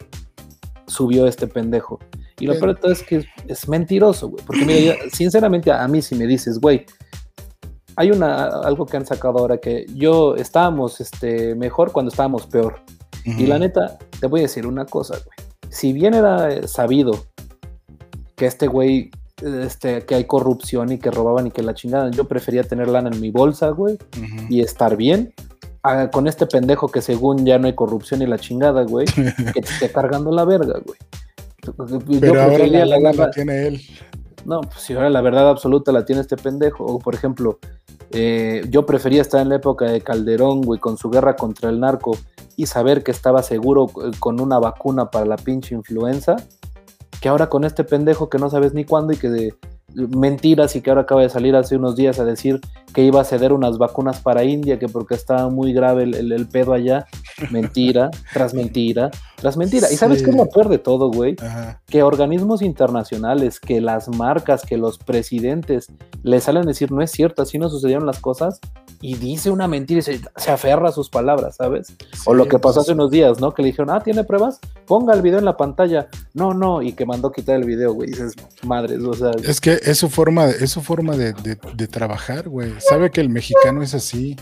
subió este pendejo. Y lo peor de todo es que es, mentiroso, güey. Porque mira, sinceramente a mí si me dices, güey, hay una, algo que han sacado ahora que yo estábamos este, mejor cuando estábamos peor. Y la neta, te voy a decir una cosa, güey. Si bien era sabido que este güey, este, que hay corrupción y que robaban y que la chingada, yo prefería tener lana en mi bolsa, güey, y estar bien, con este pendejo que según ya no hay corrupción y la chingada, güey, que te esté cargando la verga, güey. Pero ahora la, la, tiene él. No, pues si ahora la verdad absoluta la tiene este pendejo. O por ejemplo, eh, yo prefería estar en la época de Calderón, güey, con su guerra contra el narco y saber que estaba seguro eh, con una vacuna para la pinche influenza, que ahora con este pendejo que no sabes ni cuándo y que de, mentiras y que ahora acaba de salir hace unos días a decir que iba a ceder unas vacunas para India, que porque estaba muy grave el, pedo allá. Mentira, tras mentira, tras mentira. ¿Y sabes qué es lo peor de todo, güey? Que organismos internacionales, que las marcas, que los presidentes le salen a decir, no es cierto, así no sucedieron las cosas, y dice una mentira y se, aferra a sus palabras, ¿sabes? o lo que pasó hace unos días, ¿no? Que le dijeron, ah, ¿tiene pruebas? Ponga el video en la pantalla. No, no, y que mandó quitar el video, güey. Dices, madres, o sea. Es que es su forma, es su forma de, de trabajar, güey. Sabe que el mexicano es así.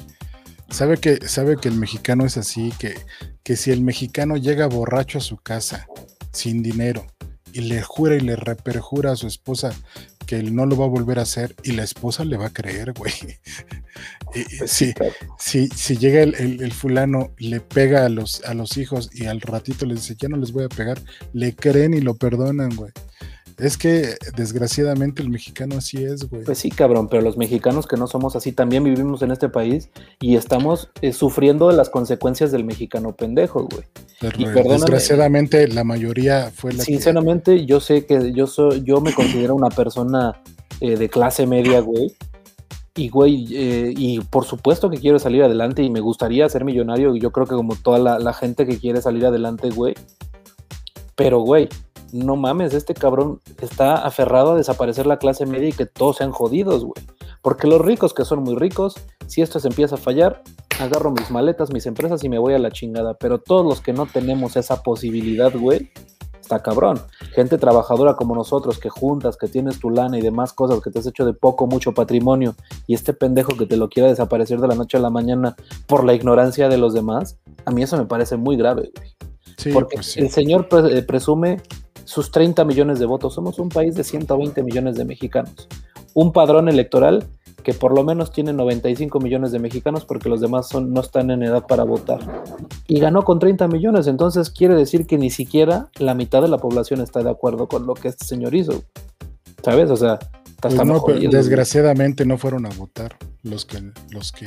Sabe que, sabe que el mexicano es así, que, que si el mexicano llega borracho a su casa, sin dinero, y le jura y le reperjura a su esposa que él no lo va a volver a hacer y la esposa le va a creer, güey. Pues si, si, llega el, fulano, le pega a los, a los hijos y al ratito les dice, ya no les voy a pegar, le creen y lo perdonan, güey. Es que desgraciadamente el mexicano así es, güey. Pues sí, cabrón, pero los mexicanos que no somos así también vivimos en este país y estamos eh, sufriendo las consecuencias del mexicano pendejo, güey. y desgraciadamente la mayoría fue la Sinceramente, yo sé que yo soy, yo me considero una persona eh, de clase media, güey. Y, güey, eh, y por supuesto que quiero salir adelante y me gustaría ser millonario. Yo creo que como toda la, la gente que quiere salir adelante, güey. Pero, güey, no mames, este cabrón está aferrado a desaparecer la clase media y que todos sean jodidos, güey. Porque los ricos que son muy ricos, si esto se empieza a fallar, agarro mis maletas, mis empresas y me voy a la chingada. Pero todos los que no tenemos esa posibilidad, güey, está cabrón. Gente trabajadora como nosotros, que juntas, que tienes tu lana y demás cosas, que te has hecho de poco, mucho patrimonio, y este pendejo que te lo quiera desaparecer de la noche a la mañana por la ignorancia de los demás, a mí eso me parece muy grave, güey. Porque pues el señor eh, presume sus 30 millones de votos. Somos un país de 120 millones de mexicanos. Un padrón electoral que por lo menos tiene 95 millones de mexicanos porque los demás son, no están en edad para votar. Y ganó con 30 millones, entonces quiere decir que ni siquiera la mitad de la población está de acuerdo con lo que este señor hizo. ¿Sabes? O sea, Pues no, desgraciadamente no fueron a votar los que, los que,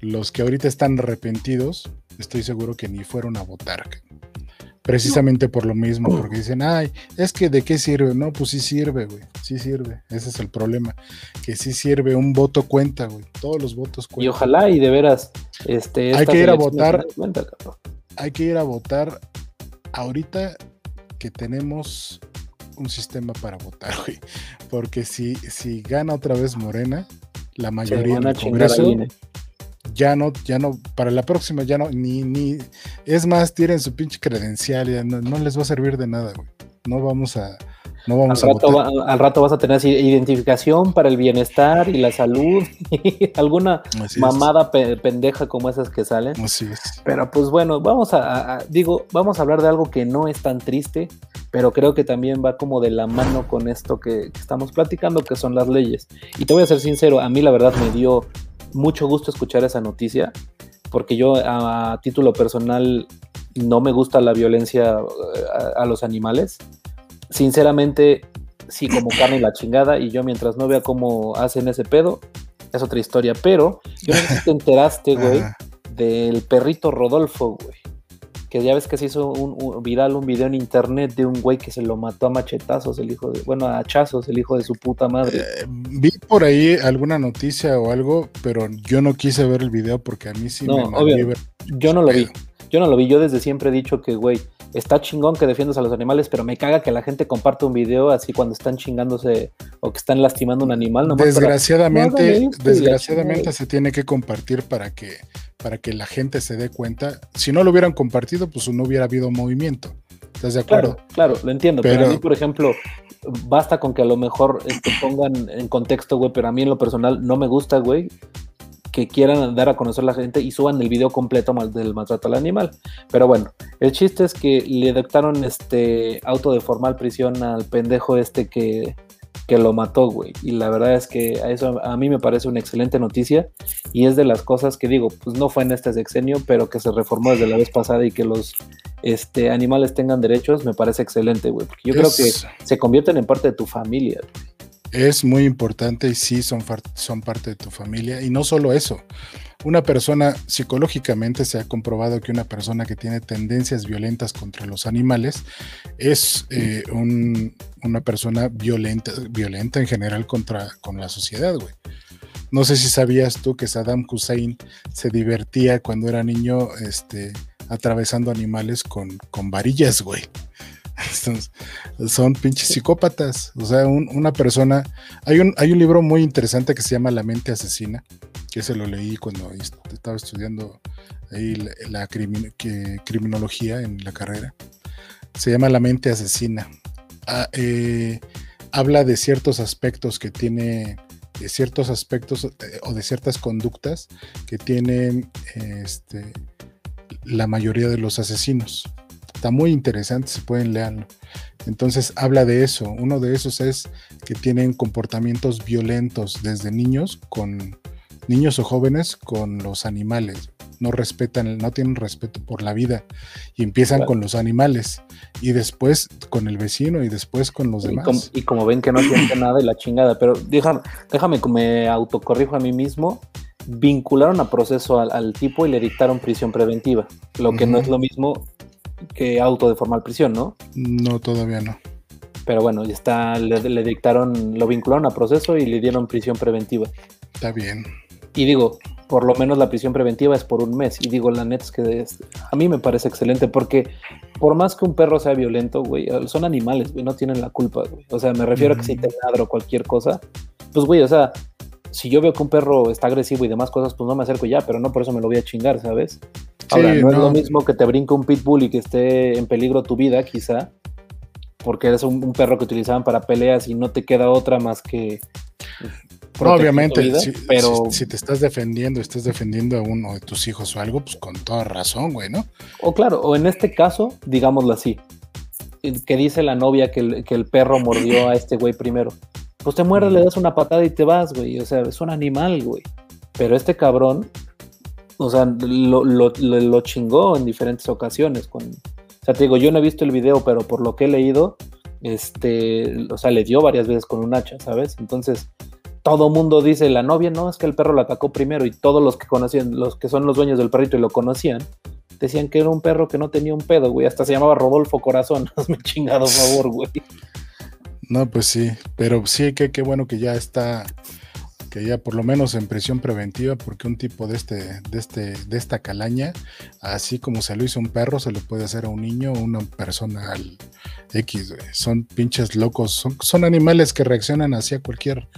los que ahorita están arrepentidos. Estoy seguro que ni fueron a votar. Precisamente por lo mismo, porque dicen, ay, es que de qué sirve. No, pues sí sirve, güey. Sí sirve. Ese es el problema. Que sí sirve. Un voto cuenta, güey. Todos los votos cuentan. Y ojalá, y de veras, este. Hay que ir a votar. hay que ir a votar ahorita que tenemos un sistema para votar, güey. Porque si, si gana otra vez Morena, la mayoría en el Congreso ya no, ya no, para la próxima ya no, ni, ni, es más, tienen su pinche credencial, ya no, les va a servir de nada, güey. No vamos a, no vamos al a rato, al rato vas a tener identificación para el bienestar y la salud, y alguna mamada pendeja como esas que salen. Así es. Pero pues bueno, vamos a, digo, vamos a hablar de algo que no es tan triste, pero creo que también va como de la mano con esto que, que estamos platicando, que son las leyes. Y te voy a ser sincero, a mí la verdad me dio mucho gusto escuchar esa noticia, porque yo a, título personal no me gusta la violencia eh, a, los animales. Sinceramente, sí como carne la chingada y yo mientras no vea cómo hacen ese pedo, es otra historia. Pero yo no sé si te enteraste, güey, del perrito Rodolfo, güey que ya ves que se hizo un, viral un video en internet de un güey que se lo mató a machetazos, el hijo de, bueno, a hachazos, el hijo de su puta madre. Eh, vi por ahí alguna noticia o algo, pero yo no quise ver el video porque a mí sí no, me obvio, Yo no lo vi, yo no lo vi, yo desde siempre he dicho que, güey, está chingón que defiendas a los animales, pero me caga que la gente comparte un video así cuando están chingándose o que están lastimando un animal. Desgraciadamente, desgraciadamente se tiene que compartir para que para que la gente se dé cuenta. Si no lo hubieran compartido, pues no hubiera habido movimiento. ¿Estás de acuerdo? Claro, lo entiendo. Pero, a mí, por ejemplo, basta con que a lo mejor te este, pongan en contexto, güey, pero a mí en lo personal no me gusta, güey, que quieran dar a conocer a la gente y suban el video completo del maltrato al animal. Pero bueno, el chiste es que le dictaron este auto de formal prisión al pendejo este que que lo mató, güey. Y la verdad es que a eso a mí me parece una excelente noticia y es de las cosas que digo, pues no fue en este sexenio, pero que se reformó desde la vez pasada y que los este, animales tengan derechos, me parece excelente, güey. Porque yo creo que se convierten en parte de tu familia. Es muy importante y sí son, son parte de tu familia. Y no solo eso, una persona, psicológicamente se ha comprobado que una persona que tiene tendencias violentas contra los animales es eh, una persona violenta, violenta en general contra con la sociedad, güey. No sé si sabías tú que Saddam Hussein se divertía cuando era niño este, atravesando animales con, con varillas, güey. Son pinches psicópatas. O sea, una persona. Hay un, hay un libro muy interesante que se llama La mente asesina, que se lo leí cuando estaba estudiando ahí la, criminología en la carrera. Se llama La mente asesina. Ah, eh, habla de ciertos aspectos que tiene, de ciertos aspectos eh, o de ciertas conductas que tienen este, la mayoría de los asesinos. Está muy interesante, se pueden leerlo. Entonces habla de eso. Uno de esos es que tienen comportamientos violentos desde niños con niños o jóvenes con los animales. No respetan, no tienen respeto por la vida y empiezan con los animales y después con el vecino y después con los demás. y como ven que no siente nada y la chingada, pero déjame, déjame que me autocorrijo a mí mismo vincularon a proceso al, tipo y le dictaron prisión preventiva, lo que no es lo mismo que auto de formal prisión, ¿no? No, todavía no. Pero bueno, ya está, le, dictaron, lo vincularon a proceso y le dieron prisión preventiva. Está bien. Y digo, por lo menos la prisión preventiva es por un mes. Y digo, la neta es que a mí me parece excelente porque por más que un perro sea violento, güey, son animales, güey, no tienen la culpa, güey. O sea, me refiero a que si te ladro cualquier cosa, pues, güey, o sea, si yo veo que un perro está agresivo y demás cosas, pues no me acerco ya, pero no por eso me lo voy a chingar, ¿sabes? Ahora, no, es lo mismo que te brinque un pitbull y que esté en peligro tu vida, quizá, porque eres un, perro que utilizaban para peleas y no te queda otra más que. No, obviamente, si, pero... Si, te estás defendiendo, estás defendiendo a uno de tus hijos o algo, pues con toda razón, güey, ¿no? O claro, o en este caso, digámoslo así, que dice la novia que el, que el perro mordió a este güey primero. Pues te mueres, le das una patada y te vas, güey. O sea, es un animal, güey. Pero este cabrón o sea, lo, lo, lo, chingó en diferentes ocasiones. Con, o sea, te digo, yo no he visto el video, pero por lo que he leído, este, o sea, le dio varias veces con un hacha, ¿sabes? Entonces, todo mundo dice, la novia, no, es que el perro la atacó primero y todos los que conocían, los que son los dueños del perrito y lo conocían, decían que era un perro que no tenía un pedo, güey, hasta se llamaba Rodolfo Corazón, hazme chingado favor, güey. No, pues sí, pero sí, que qué bueno que ya está que ya por lo menos en prisión preventiva, porque un tipo de este, de este, de esta calaña, así como se lo hizo un perro, se lo puede hacer a un niño o una persona al X, Son pinches locos, son, son animales que reaccionan hacia cualquier,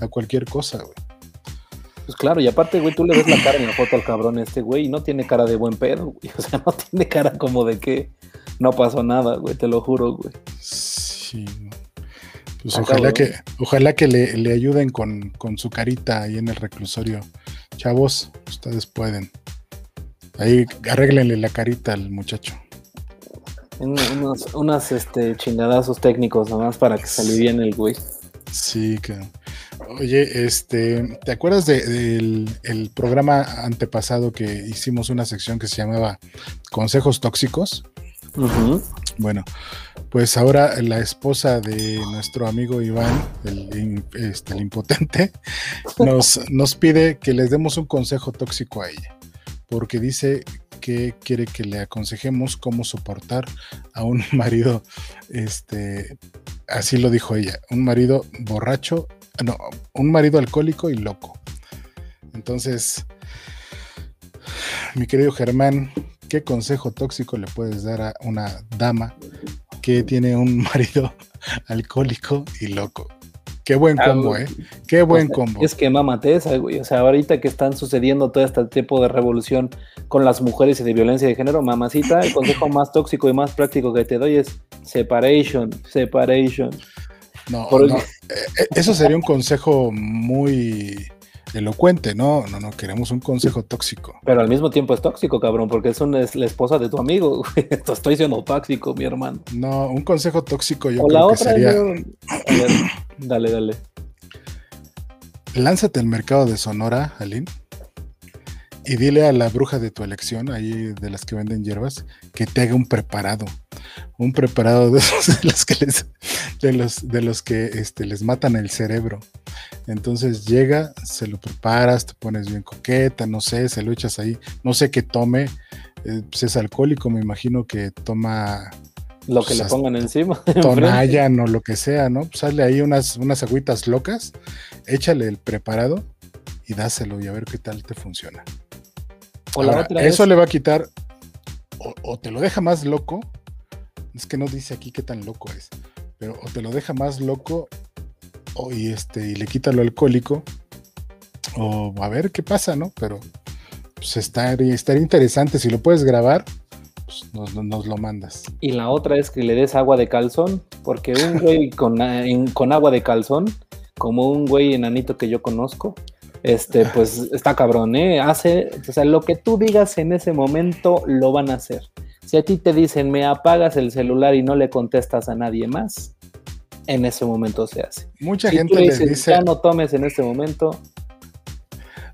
a cualquier cosa, güey. Pues claro, y aparte, güey, tú le ves la cara en la foto al cabrón este, güey, y no tiene cara de buen pedo, güey. O sea, no tiene cara como de que no pasó nada, güey, te lo juro, güey. Sí, pues ojalá que, ojalá que le, ayuden con, su carita ahí en el reclusorio. Chavos, ustedes pueden. Ahí arréglenle la carita al muchacho. unos, unas este, chingadazos técnicos nomás para que se bien el güey. Sí, que. Oye, este, ¿te acuerdas del el programa antepasado que hicimos una sección que se llamaba Consejos Tóxicos? Bueno, pues ahora la esposa de nuestro amigo Iván, el, este, impotente, nos, nos pide que les demos un consejo tóxico a ella, porque dice que quiere que le aconsejemos cómo soportar a un marido, este, así lo dijo ella, un marido borracho, no, un marido alcohólico y loco. Entonces, mi querido Germán, ¿qué consejo tóxico le puedes dar a una dama que tiene un marido alcohólico y loco? Qué buen ah, combo, ¿eh? Qué buen combo. Es que mámate esa, güey. O sea, ahorita que están sucediendo todo este tipo de revolución con las mujeres y de violencia de género, mamacita, el consejo más tóxico y más práctico que te doy es separation, separation. No, no. Eh, eh, eso sería un consejo muy elocuente, no, no, no, queremos un consejo tóxico. Pero al mismo tiempo es tóxico, cabrón, porque es, una, es la esposa de tu amigo, estoy siendo tóxico, mi hermano. No, un consejo tóxico yo creo que sería... Dale, dale. Lánzate al mercado de Sonora, Aline, y dile a la bruja de tu elección, ahí de las que venden hierbas, que te haga un preparado. Un preparado de esos de los que les, de los, de los que este, les matan el cerebro. Entonces llega, se lo preparas, te pones bien coqueta, no sé, se lo echas ahí, no sé qué tome, eh, pues es alcohólico, me imagino que toma lo que le pues, pongan encima. Tonayan o lo que sea, ¿no? Pues sale ahí unas, unas agüitas locas, échale el preparado y dáselo y a ver qué tal te funciona. eso le va a quitar, o, te lo deja más loco, es que no dice aquí qué tan loco es, pero o te lo deja más loco o, y, este, y le quita lo alcohólico, o a ver qué pasa, ¿no? Pero pues estaría, estaría interesante si lo puedes grabar pues, nos, lo mandas. Y la otra es que le des agua de calzón, porque un güey con, con agua de calzón, como un güey enanito que yo conozco, este, pues está cabrón, ¿eh? Hace, o sea, lo que tú digas en ese momento lo van a hacer. Si a ti te dicen, me apagas el celular y no le contestas a nadie más, en ese momento se hace. Mucha gente le, dice. Ya no tomes en este momento.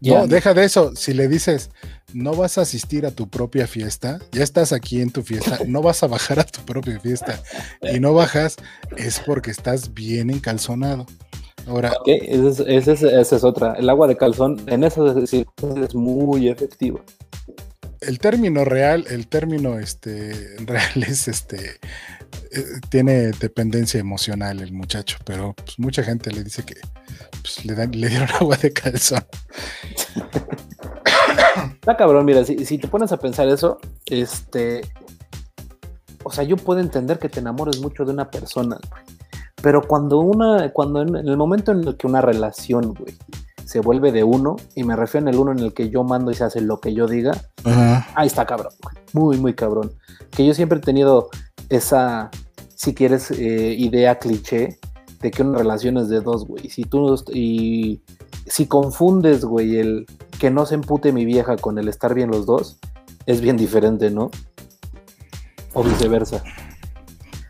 No, deja de eso. Si le dices, no vas a asistir a tu propia fiesta, ya estás aquí en tu fiesta, no vas a bajar a tu propia fiesta y no bajas, es porque estás bien encalzonado. Ahora, esa es, otra. El agua de calzón en esas circunstancias es muy efectivo. El término real, el término este, real es este, eh, tiene dependencia emocional el muchacho, pero pues, mucha gente le dice que pues, le, dan, le dieron agua de calzón. Está cabrón, mira, si, te pones a pensar eso, este. O sea, yo puedo entender que te enamores mucho de una persona, Pero cuando una. Cuando en, el momento en el que una relación, güey, se vuelve de uno, y me refiero en el uno en el que yo mando y se hace lo que yo diga, ahí está cabrón, Muy, muy cabrón. Que yo siempre he tenido esa, si quieres, eh, idea cliché de que una relación es de dos, güey. Si tú y si confundes, güey, el que no se empute mi vieja con el estar bien los dos, es bien diferente, ¿no? O viceversa.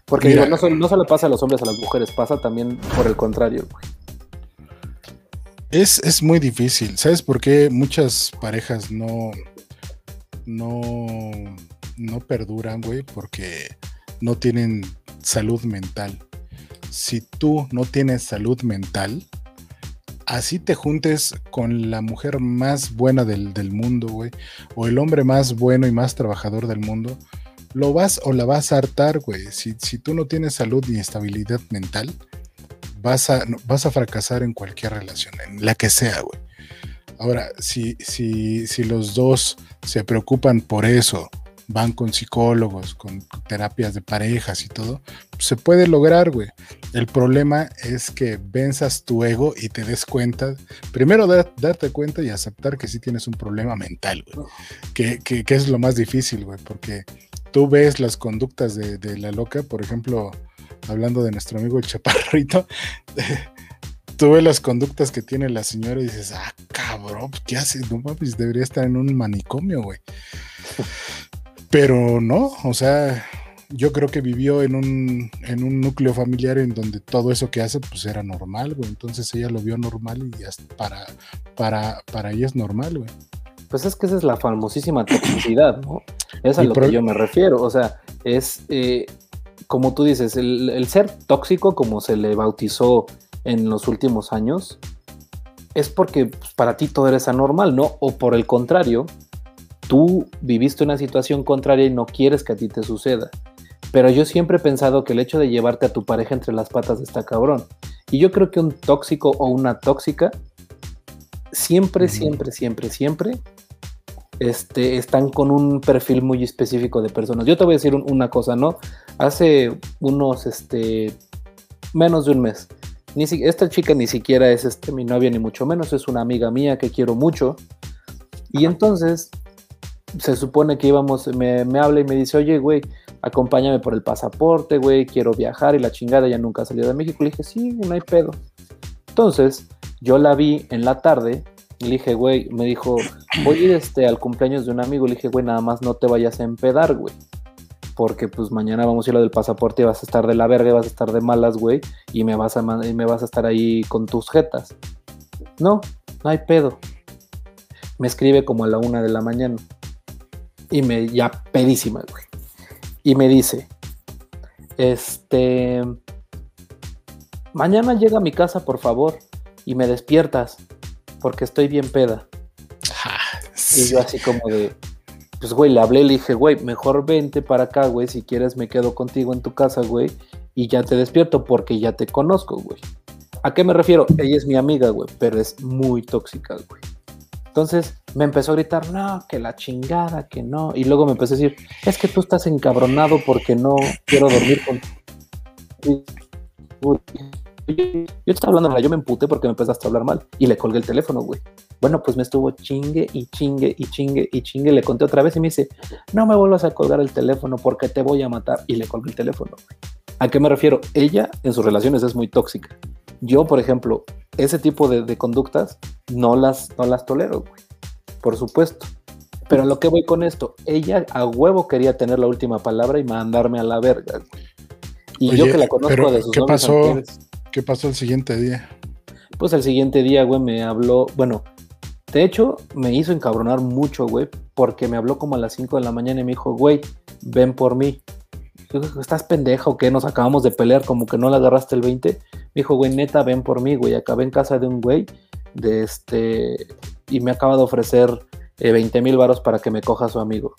Porque digo, no, no solo pasa a los hombres, a las mujeres, pasa también por el contrario, güey. Es, es muy difícil. ¿Sabes por qué muchas parejas no, no, no perduran, güey? Porque no tienen salud mental. si tú no tienes salud mental, así te juntes con la mujer más buena del, mundo, güey, o el hombre más bueno y más trabajador del mundo, lo vas o la vas a hartar, güey. Si, si tú no tienes salud ni estabilidad mental, vas a, vas a fracasar en cualquier relación, en la que sea, güey. Ahora, si, si, si los dos se preocupan por eso, van con psicólogos, con terapias de parejas y todo, se puede lograr, güey. El problema es que venzas tu ego y te des cuenta, primero darte cuenta y aceptar que sí tienes un problema mental, güey. Que, que, es lo más difícil, güey, porque tú ves las conductas de, de, la loca, por ejemplo, hablando de nuestro amigo el chaparrito. tú ves las conductas que tiene la señora y dices, ah, cabrón, ¿qué hace? No mames, debería estar en un manicomio, güey. Pero no, o sea, yo creo que vivió en un, en un núcleo familiar en donde todo eso que hace pues era normal, güey. Entonces ella lo vio normal y hasta para, para, para ella es normal, güey. Pues es que esa es la famosísima toxicidad, ¿no? Es a lo que yo me refiero. O sea, es, eh, como tú dices, el, el, ser tóxico, como se le bautizó en los últimos años, es porque pues, para ti todo eres anormal, ¿no? O por el contrario, tú viviste una situación contraria y no quieres que a ti te suceda. Pero yo siempre he pensado que el hecho de llevarte a tu pareja entre las patas está cabrón. Y yo creo que un tóxico o una tóxica siempre, siempre, siempre, siempre este, están con un perfil muy específico de personas. Yo te voy a decir una cosa, ¿no? Hace unos, este, menos de un mes. Ni esta chica ni siquiera es este, mi novia, ni mucho menos, es una amiga mía que quiero mucho. Y entonces se supone que íbamos, me, habla y me dice, oye, güey, acompáñame por el pasaporte, güey, quiero viajar y la chingada ya nunca ha salido de México. Le dije, sí, no hay pedo. Entonces, yo la vi en la tarde le dije, güey, me dijo, voy a ir este, al cumpleaños de un amigo. Le dije, güey, nada más no te vayas a empedar, güey. Porque pues mañana vamos a ir a lo del pasaporte y vas a estar de la verga, vas a estar de malas, güey, y me vas a, y me vas a estar ahí con tus jetas. No, no hay pedo. Me escribe como a la una de la mañana y me, ya pedísima, güey. Y me dice, este, mañana llega a mi casa, por favor, y me despiertas, porque estoy bien peda. Ah, y yo así como de, pues güey, le hablé, le dije, güey, mejor vente para acá, güey, si quieres me quedo contigo en tu casa, güey, y ya te despierto porque ya te conozco, güey. ¿A qué me refiero? Ella es mi amiga, güey, pero es muy tóxica, güey. Entonces me empezó a gritar, no, que la chingada, que no. Y luego me empezó a decir, es que tú estás encabronado porque no quiero dormir con... Yo estaba hablando, yo me emputé porque me empezaste a hablar mal y le colgué el teléfono, güey. Bueno, pues me estuvo chingue y chingue y chingue y chingue. Le conté otra vez y me dice, no me vuelvas a colgar el teléfono porque te voy a matar. Y le colgué el teléfono, güey. ¿A qué me refiero? Ella en sus relaciones es muy tóxica. Yo, por ejemplo, ese tipo de, conductas no las, no las tolero, güey. Por supuesto. Pero lo que voy con esto, ella a huevo quería tener la última palabra y mandarme a la verga. Y yo que la conozco de sus ¿qué pasó, ¿Qué pasó el siguiente día? Pues el siguiente día, güey, me habló, bueno, de hecho, me hizo encabronar mucho, güey, porque me habló como a las 5 de la mañana y me dijo, güey, ven por mí. ¿Estás pendejo o qué? Nos acabamos de pelear, como que no le agarraste el 20 dijo, güey, neta, ven por mí, güey. Acabé en casa de un güey de este y me acaba de ofrecer 20 eh, mil varos para que me coja su amigo.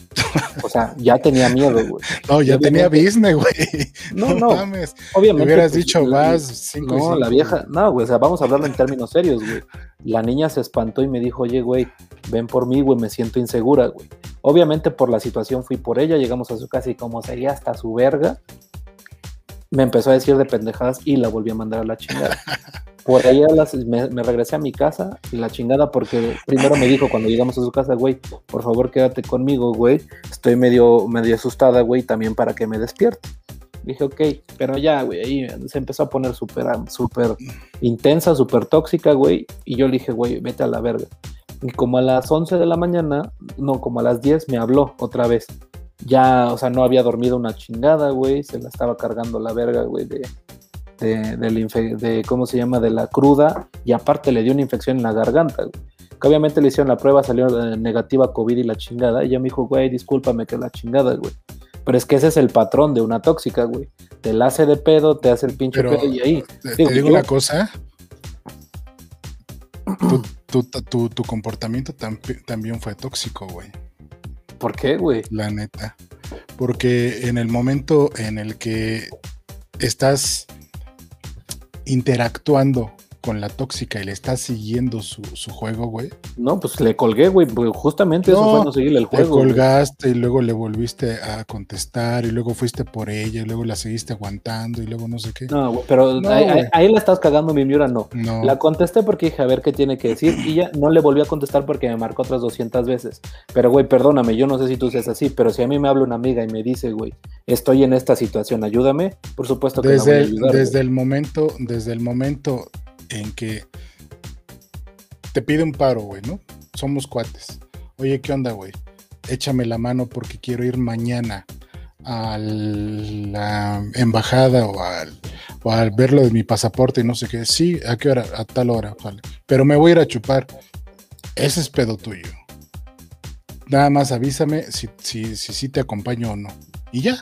O sea, ya tenía miedo, güey. No, ya tenía business, güey. No, no. Mames. Obviamente. Me hubieras pues, dicho más cinco No, la vieja, no, güey, o sea, vamos a hablarlo en términos serios, güey. La niña se espantó y me dijo, oye, güey, ven por mí, güey, me siento insegura, güey. Obviamente por la situación fui por ella, llegamos a su casa y como sería hasta su verga, me empezó a decir de pendejadas y la volví a mandar a la chingada. Por ahí me, regresé a mi casa y la chingada porque primero me dijo cuando llegamos a su casa, güey, por favor quédate conmigo, güey. Estoy medio, medio asustada, güey, también para que me despierte. Dije, ok, pero ya, güey, ahí se empezó a poner súper, súper intensa, súper tóxica, güey. Y yo le dije, güey, vete a la verga. Y como a las 11 de la mañana, no, como a las 10 me habló otra vez ya, o sea, no había dormido una chingada, güey, se la estaba cargando la verga, güey, de, de, de, ¿cómo se llama?, de la cruda, y aparte le dio una infección en la garganta, güey. Que obviamente le hicieron la prueba, salió negativa COVID y la chingada, y ella me dijo, güey, discúlpame que la chingada, güey. Pero es que ese es el patrón de una tóxica, güey. Te la hace de pedo, te hace el pinche pedo y ahí. Te digo, una cosa. Tu, comportamiento también fue tóxico, güey. ¿Por qué, güey? La neta. Porque en el momento en el que estás interactuando con la tóxica y le estás siguiendo su, juego, güey. No, pues le colgué, güey, justamente eso fue no seguirle el juego. Le colgaste y luego le volviste a contestar y luego fuiste por ella y luego la seguiste aguantando y luego no sé qué. No, güey, pero ahí, la estás cagando, mi Miura, no. no. La contesté porque dije, a ver qué tiene que decir y ya no le volví a contestar porque me marcó otras 200 veces. Pero, güey, perdóname, yo no sé si tú seas así, pero si a mí me habla una amiga y me dice, güey, estoy en esta situación, ayúdame, por supuesto que desde, voy a ayudar, Desde el momento, desde el momento en que te pide un paro, güey, ¿no? Somos cuates. Oye, ¿qué onda, güey? Échame la mano porque quiero ir mañana a la embajada o al, o ver lo de mi pasaporte y no sé qué. Sí, ¿a qué hora? A tal hora. Pero me voy a ir a chupar. Ese es pedo tuyo. Nada más avísame si, si, si, si te acompaño o no. Y ya.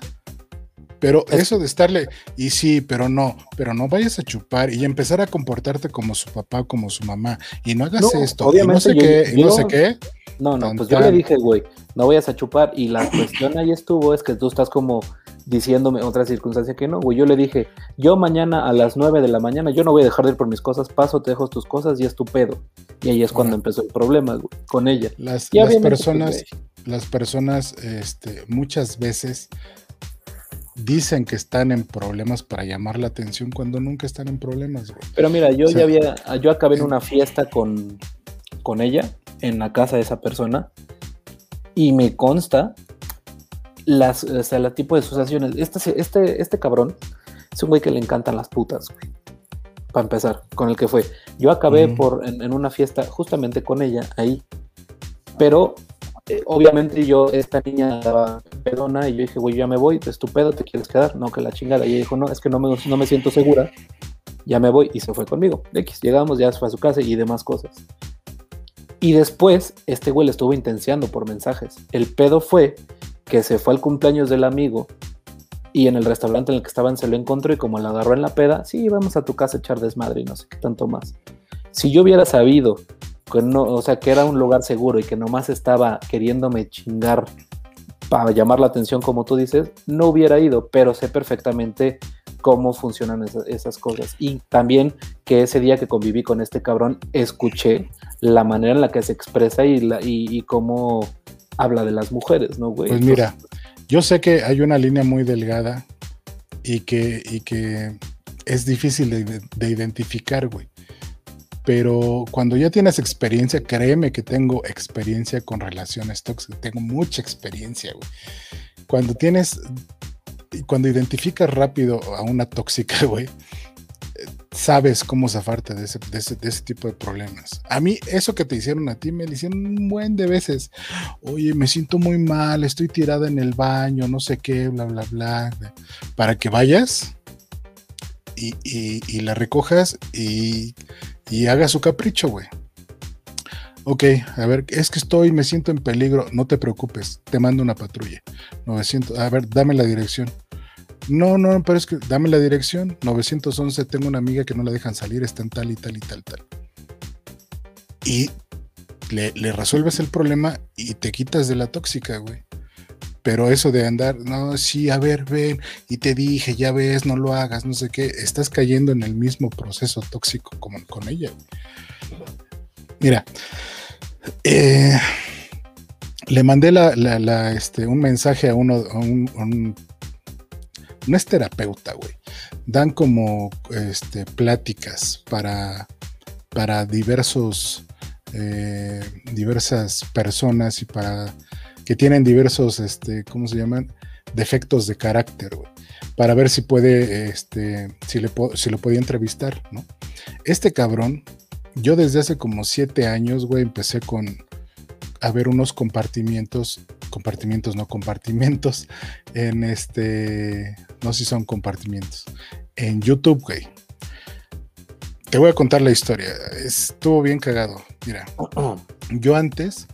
Pero eso de estarle, y sí, pero no, pero no vayas a chupar y empezar a comportarte como su papá, como su mamá, y no hagas esto, obviamente no sé qué, y no sé qué. No, no, pues yo le dije, güey, no vayas a chupar, y la cuestión ahí estuvo, es que tú estás como diciéndome otra circunstancia que no, güey, yo le dije, yo mañana a las 9 de la mañana, yo no voy a dejar de ir por mis cosas, paso, te dejo tus cosas y es tu pedo. Y ahí es cuando empezó el problema, güey, con ella. Las, las personas, las personas, este, muchas veces dicen que están en problemas para llamar la atención cuando nunca están en problemas, güey. Pero mira, yo ya había, yo acabé en una fiesta con, con ella, en la casa de esa persona, y me consta las, o sea, el tipo de asociaciones. Este, este, este cabrón es un güey que le encantan las putas, güey. Para empezar, con el que fue. Yo acabé por, en, en, una fiesta justamente con ella ahí. Pero eh, obviamente yo, esta niña daba pedona y yo dije, güey, ya me voy, es tu pedo, te quieres quedar, no, que la chingada. Y ella dijo, no, es que no me, no me siento segura, ya me voy y se fue conmigo. X, llegamos, ya fue a su casa y demás cosas. Y después, este güey le estuvo intenciando por mensajes. El pedo fue que se fue al cumpleaños del amigo y en el restaurante en el que estaban se lo encontró y como la agarró en la peda, sí, vamos a tu casa a echar desmadre y no sé qué tanto más. Si yo hubiera sabido no, o sea, que era un lugar seguro y que nomás estaba queriéndome chingar para llamar la atención, como tú dices, no hubiera ido, pero sé perfectamente cómo funcionan esas, cosas. Y también que ese día que conviví con este cabrón, escuché la manera en la que se expresa y, la, y, cómo habla de las mujeres, ¿no, güey? Pues mira, yo sé que hay una línea muy delgada y que, y que es difícil de identificar, güey pero cuando ya tienes experiencia, créeme que tengo experiencia con relaciones tóxicas, tengo mucha experiencia, güey. Cuando tienes, cuando identificas rápido a una tóxica, güey, sabes cómo zafarte de ese, de, ese, de ese, tipo de problemas. A mí, eso que te hicieron a ti, me lo hicieron un buen de veces. Oye, me siento muy mal, estoy tirada en el baño, no sé qué, bla, bla, bla. Para que vayas y, y, y la recojas y y haga su capricho, güey. Ok, a ver, es que estoy, me siento en peligro, no te preocupes, te mando una patrulla. 900, a ver, dame la dirección. No, no, pero es que dame la dirección. 911, tengo una amiga que no la dejan salir, está en tal y tal y tal, tal. Y le, le resuelves el problema y te quitas de la tóxica, güey. Pero eso de andar, no, sí, a ver, ven, y te dije, ya ves, no lo hagas, no sé qué, estás cayendo en el mismo proceso tóxico como con ella. Mira, eh, le mandé la, este, un mensaje a uno, un, no es terapeuta, güey. Dan como este, pláticas para, para diversos, eh, diversas personas y para que tienen diversos, este, ¿cómo se llaman? Defectos de carácter, güey, para ver si puede, este, si, le si lo podía entrevistar, ¿no? Este cabrón, yo desde hace como siete años, güey, empecé con a ver unos compartimientos, compartimientos, no compartimentos, en este, no si son compartimientos, en YouTube, güey. Te voy a contar la historia, estuvo bien cagado. Mira, yo antes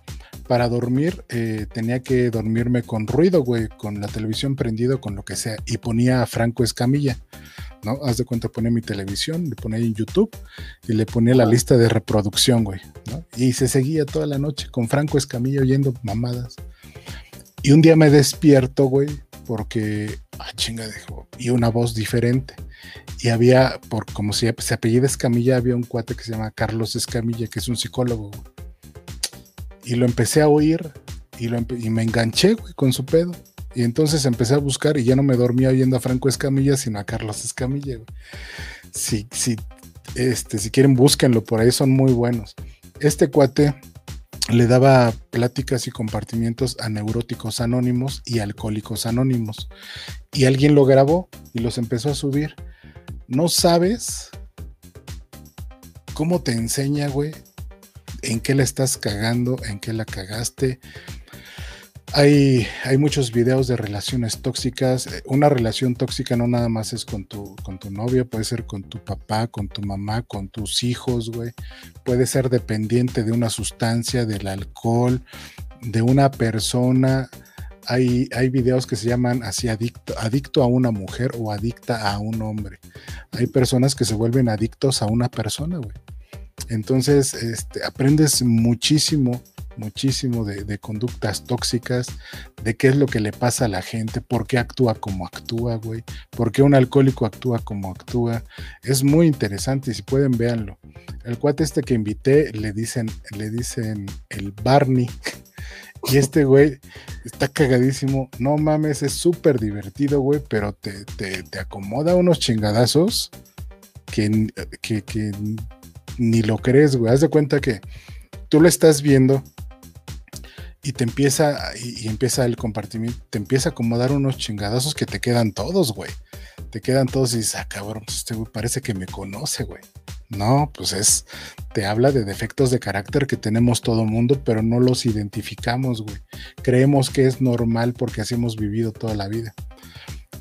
para dormir eh, tenía que dormirme con ruido, güey, con la televisión prendida, con lo que sea, y ponía a Franco Escamilla, ¿no? Haz de cuenta, ponía mi televisión, le ponía en YouTube y le ponía la lista de reproducción, güey, ¿no? Y se seguía toda la noche con Franco Escamilla oyendo mamadas. Y un día me despierto, güey, porque, ah, chinga, dijo, y una voz diferente. Y había, por como si se apellida Escamilla, había un cuate que se llama Carlos Escamilla, que es un psicólogo, Y lo empecé a oír y, lo y me enganché, güey, con su pedo. Y entonces empecé a buscar y ya no me dormía oyendo a Franco Escamilla, sino a Carlos Escamilla, güey. Si, si, este, si quieren, búsquenlo, por ahí son muy buenos. Este cuate le daba pláticas y compartimientos a neuróticos anónimos y alcohólicos anónimos. Y alguien lo grabó y los empezó a subir. No sabes cómo te enseña, güey, en qué la estás cagando, en qué la cagaste, hay, hay, muchos videos de relaciones tóxicas. Eh, una relación tóxica no nada más es con tu, con tu novio, puede ser con tu papá, con tu mamá, con tus hijos, güey. Puede ser dependiente de una sustancia, del alcohol, de una persona. Hay, hay videos que se llaman así adicto, adicto a una mujer o adicta a un hombre. Hay personas que se vuelven adictos a una persona, güey. Entonces, este, aprendes muchísimo muchísimo de, conductas tóxicas, de qué es lo que le pasa a la gente, por qué actúa como actúa, güey, por qué un alcohólico actúa como actúa. Es muy interesante y si pueden, véanlo. El cuate este que invité le dicen, le dicen el Barney. Y este güey está cagadísimo. No mames, es súper divertido, güey, pero te, te, acomoda unos chingadazos que, que, que ni lo crees, güey. Haz de cuenta que tú lo estás viendo y te empieza, y, empieza el compartimiento, te empieza a acomodar unos chingadazos que te quedan todos, güey. Te quedan todos y dices, ah, cabrón, pues este güey parece que me conoce, güey. No, pues es, te habla de defectos de carácter que tenemos todo mundo, pero no los identificamos, güey. Creemos que es normal porque así hemos vivido toda la vida.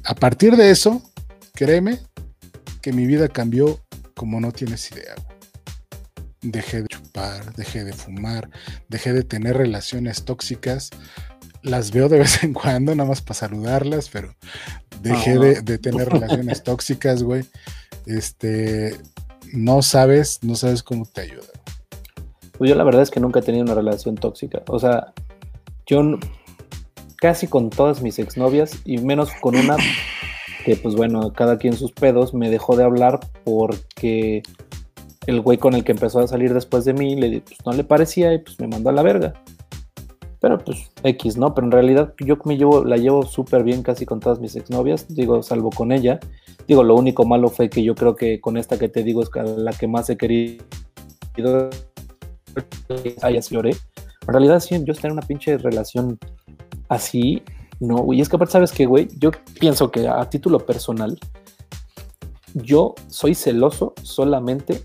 A partir de eso, créeme que mi vida cambió como no tienes idea, güey dejé de chupar, dejé de fumar, dejé de tener relaciones tóxicas. Las veo de vez en cuando, nada más para saludarlas, pero dejé de, tener relaciones tóxicas, güey. Este, no sabes, no sabes cómo te ayuda. Pues yo la verdad es que nunca he tenido una relación tóxica. O sea, yo casi con todas mis exnovias y menos con una que pues bueno, cada quien sus pedos, me dejó de hablar porque el güey con el que empezó a salir después de mí, le, pues, no le parecía y pues me mandó a la verga. Pero pues X, ¿no? Pero en realidad yo me llevo, la llevo súper bien casi con todas mis exnovias, digo, salvo con ella. Digo, lo único malo fue que yo creo que con esta que te digo es la que más he querido. Ay, así lloré. En realidad, sí, yo estar en una pinche relación así, no, güey. Es que aparte, ¿sabes qué, güey? Yo pienso que a título personal, yo soy celoso solamente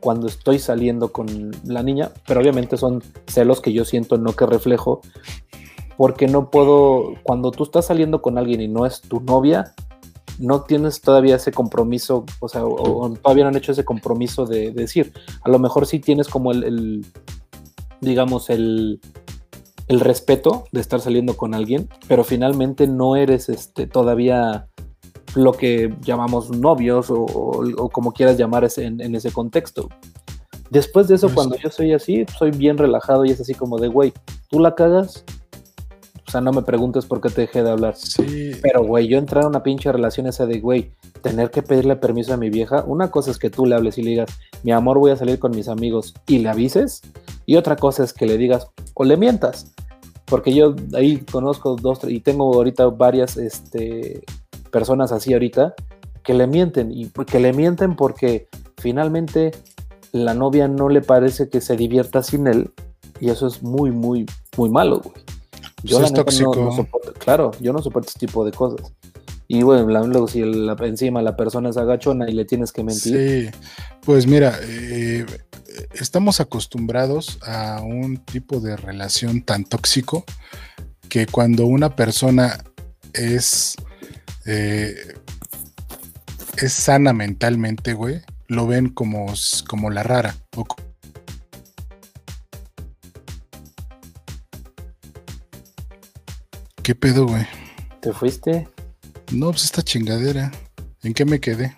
cuando estoy saliendo con la niña, pero obviamente son celos que yo siento, no que reflejo, porque no puedo, cuando tú estás saliendo con alguien y no es tu novia, no tienes todavía ese compromiso, o sea, todavía no han hecho ese compromiso de, decir, a lo mejor sí tienes como el, digamos, el, el respeto de estar saliendo con alguien, pero finalmente no eres este, todavía lo que llamamos novios o, como quieras llamar en, ese contexto. Después de eso, pues cuando yo soy así, soy bien relajado y es así como de, güey, tú la cagas. O sea, no me preguntes por qué te dejé de hablar. Sí. Pero, güey, yo entrar a una pinche relación esa de, güey, tener que pedirle permiso a mi vieja. Una cosa es que tú le hables y le digas, mi amor, voy a salir con mis amigos y le avises. Y otra cosa es que le digas o le mientas. Porque yo ahí conozco dos y tengo ahorita varias este, personas así ahorita que le mienten y que le mienten porque finalmente la novia no le parece que se divierta sin él y eso es muy muy muy malo, güey. Yo pues No, claro, yo no soporto este tipo de cosas. Y bueno, luego si encima la persona es agachona y le tienes que mentir. Sí, pues mira, eh, estamos acostumbrados a un tipo de relación tan tóxico que cuando una persona es eh, es sana mentalmente, güey, lo ven como, como la rara. ¿Qué pedo, güey? ¿Te fuiste? No, pues esta chingadera. ¿En qué me quedé?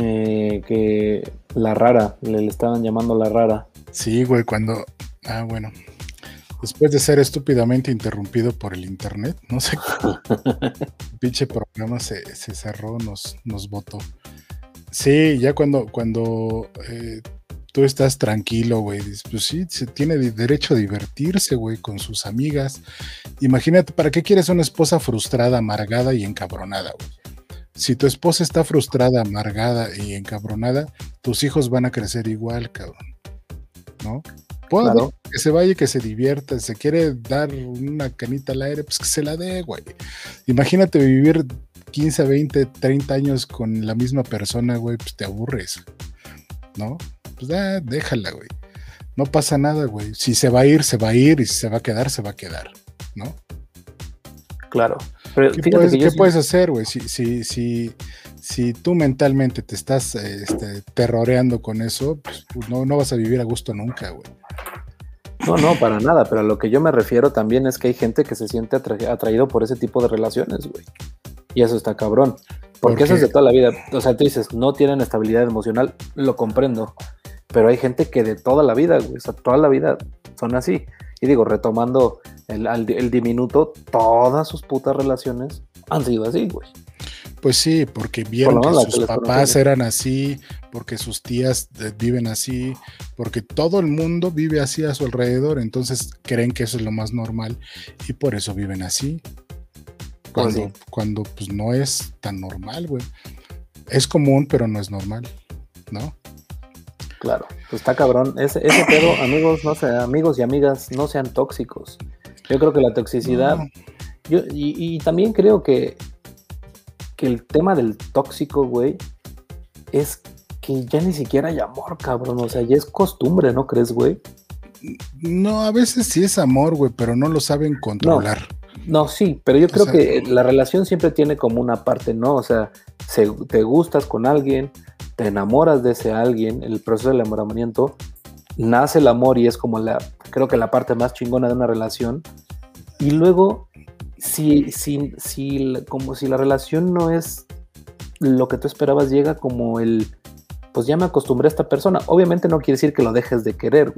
Eh, que la rara, le, estaban llamando la rara. Sí, güey, cuando. Ah, bueno. Después de ser estúpidamente interrumpido por el internet, no sé el pinche programa se, cerró, nos, nos votó. Sí, ya cuando, cuando eh, tú estás tranquilo, güey, pues sí, se tiene derecho a divertirse, güey, con sus amigas. Imagínate, ¿para qué quieres una esposa frustrada, amargada y encabronada, güey? Si tu esposa está frustrada, amargada y encabronada, tus hijos van a crecer igual, cabrón. ¿No? Puedo que se vaya y que se divierta. Se quiere dar una canita al aire, pues que se la dé, güey. Imagínate vivir 15, 20, 30 años con la misma persona, güey, pues te aburres. ¿No? Pues ah, déjala, güey. No pasa nada, güey. Si se va a ir, se va a ir. Y si se va a quedar, se va a quedar. ¿No? Claro. ¿Qué, puedes, hacer, güey? Si, si, si, si tú mentalmente te estás este, terroreando con eso, pues, pues no, no vas a vivir a gusto nunca, güey. No, no, para nada, pero a lo que yo me refiero también es que hay gente que se siente atraído por ese tipo de relaciones, güey. Y eso está cabrón. Porque eso es de toda la vida. O sea, tú dices, no tienen estabilidad emocional, lo comprendo. Pero hay gente que de toda la vida, güey, o sea, toda la vida son así. Y digo, retomando el, diminuto, todas sus putas relaciones han sido así, güey. Pues sí, porque vieron que sus papás eran así, porque sus tías viven así, porque todo el mundo vive así a su alrededor, entonces creen que eso es lo más normal y por eso viven así. Pues cuando, cuando pues no es tan normal, güey. Es común, pero no es normal, ¿no? Claro, pues está cabrón. Ese, ese pedo, amigos, no sé, amigos y amigas, no sean tóxicos. Yo creo que la toxicidad. Yo, y, también creo que, que el tema del tóxico, güey, es que ya ni siquiera hay amor, cabrón. O sea, ya es costumbre, ¿no crees, güey? No, a veces sí es amor, güey, pero no lo saben controlar. No, sí, pero yo creo que la relación siempre tiene como una parte, ¿no? O sea, te gustas con alguien, te enamoras de ese alguien, el proceso del enamoramiento, nace el amor y es como la, creo que la parte más chingona de una relación. Y luego, si, si, si, como si la relación no es lo que tú esperabas, llega como el, pues ya me acostumbré a esta persona. Obviamente no quiere decir que lo dejes de querer,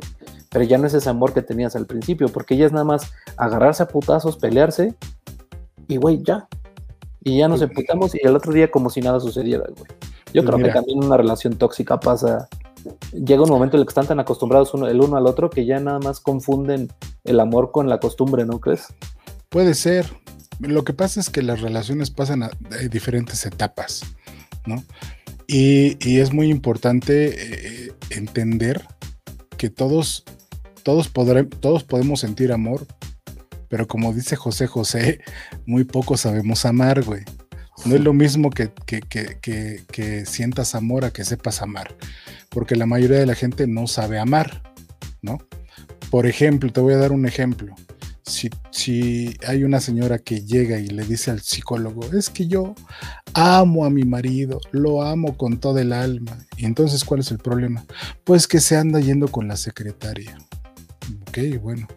pero ya no es ese amor que tenías al principio, porque ya es nada más agarrarse a putazos, pelearse y, güey, ya. Y ya nos emputamos y el otro día como si nada sucediera, güey. Yo creo que también una relación tóxica pasa. Llega un momento en el que están tan acostumbrados uno, el uno al otro que ya nada más confunden el amor con la costumbre, ¿no crees? Puede ser. Lo que pasa es que las relaciones pasan a, diferentes etapas, ¿no? Y, es muy importante eh, entender que todos, todos, todos podemos sentir amor, pero como dice José José, muy poco sabemos amar, güey. No es lo mismo que, que, sientas amor a que sepas amar, porque la mayoría de la gente no sabe amar, ¿no? Por ejemplo, te voy a dar un ejemplo. Si, si, hay una señora que llega y le dice al psicólogo, es que yo amo a mi marido, lo amo con todo el alma. Y entonces, ¿cuál es el problema? Pues que se anda yendo con la secretaria. Ok, bueno.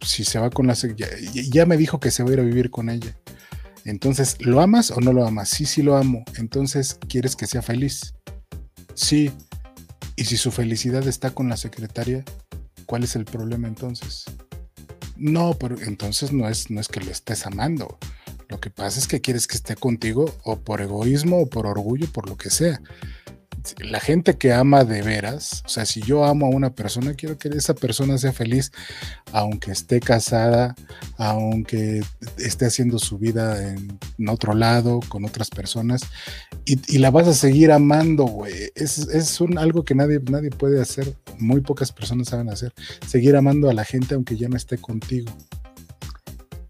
Si se va con la secretaria, ya me dijo que se va a ir a vivir con ella. Entonces, ¿lo amas o no lo amas? Sí, sí lo amo. Entonces, ¿quieres que sea feliz? Sí. Y si su felicidad está con la secretaria, ¿cuál es el problema entonces? No, pero entonces no es, no es que lo estés amando. Lo que pasa es que quieres que esté contigo o por egoísmo o por orgullo, por lo que sea la gente que ama de veras, o sea, si yo amo a una persona, quiero que esa persona sea feliz, aunque esté casada, aunque esté haciendo su vida en, otro lado, con otras personas, y, la vas a seguir amando, güey. Es, un, algo que nadie, nadie puede hacer, muy pocas personas saben hacer, seguir amando a la gente aunque ya no esté contigo.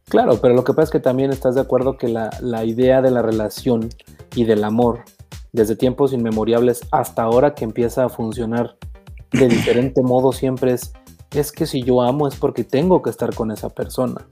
Claro, pero lo que pasa es que también estás de acuerdo que la, la idea de la relación y del amor desde tiempos inmemoriales hasta ahora que empieza a funcionar de diferente modo siempre es, es que si yo amo es porque tengo que estar con esa persona.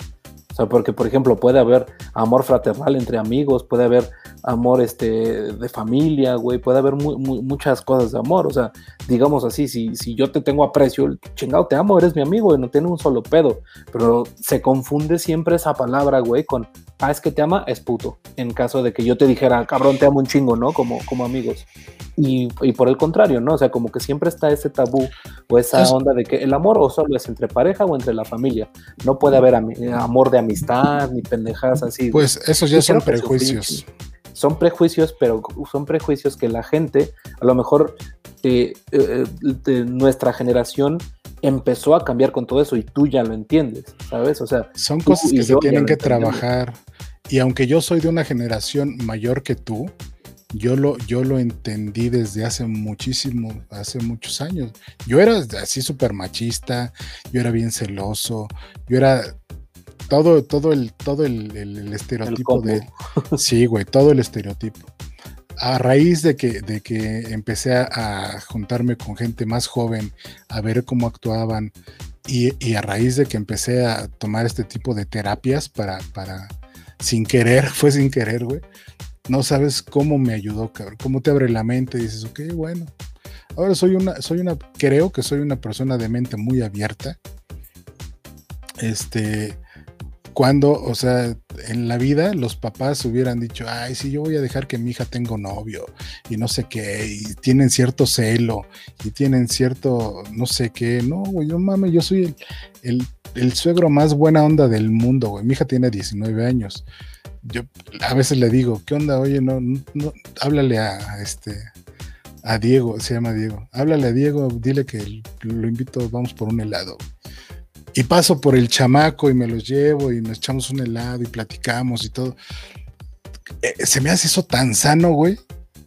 O sea, porque por ejemplo puede haber amor fraternal entre amigos, puede haber amor este, de familia, güey, puede haber muchas cosas de amor, o sea, digamos así, si, si yo te tengo aprecio, chingado, te amo, eres mi amigo, y no tiene un solo pedo, pero se confunde siempre esa palabra, güey, con, ah, es que te ama, es puto, en caso de que yo te dijera, cabrón, te amo un chingo, ¿no? Como, como amigos. Y, y por el contrario, ¿no? O sea, como que siempre está ese tabú o esa onda de que el amor o solo es entre pareja o entre la familia, no puede haber amor de amistad ni pendejas así. Pues esos ya son prejuicios son prejuicios, pero son prejuicios que la gente, a lo mejor eh, eh, de nuestra generación empezó a cambiar con todo eso y tú ya lo entiendes, ¿sabes? O sea, son cosas que se tienen que trabajar y aunque yo soy de una generación mayor que tú, yo lo, yo lo entendí desde hace muchísimo, hace muchos años. Yo era así súper machista, yo era bien celoso, yo era todo, todo el, todo el, estereotipo de. Sí, güey, todo el estereotipo. A raíz de que, de que empecé a, juntarme con gente más joven, a ver cómo actuaban, y, a raíz de que empecé a tomar este tipo de terapias para, para, sin querer, fue sin querer, güey. No sabes cómo me ayudó, cabrón. Cómo te abre la mente y dices, ok, bueno. Ahora soy una, soy una, creo que soy una persona de mente muy abierta. Este, cuando, o sea, en la vida los papás hubieran dicho, ay, sí, yo voy a dejar que mi hija tenga novio y no sé qué, y tienen cierto celo y tienen cierto, no sé qué, no, güey, yo mames, yo soy el, suegro más buena onda del mundo, güey, mi hija tiene 19 años. Yo a veces le digo, ¿qué onda? Oye, no, no, háblale a, este, a Diego, se llama Diego, háblale a Diego, dile que lo invito, vamos por un helado y paso por el chamaco y me los llevo y nos echamos un helado y platicamos y todo. Eh, se me hace eso tan sano, güey.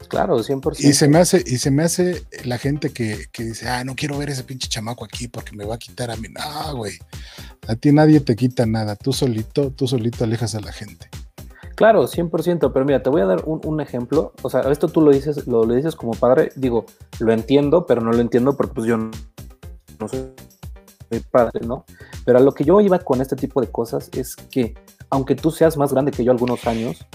Claro, 100%. Y se me hace, y se me hace la gente que, dice, ah, no quiero ver ese pinche chamaco aquí porque me va a quitar a mí. No, güey. A ti nadie te quita nada. Tú solito, tú solito alejas a la gente. Claro, 100%, pero mira, te voy a dar un, ejemplo. O sea, esto tú lo dices, lo, lo, dices como padre. Digo, lo entiendo, pero no lo entiendo porque pues yo no, no soy padre, ¿no? Pero a lo que yo iba con este tipo de cosas es que, aunque tú seas más grande que yo algunos años,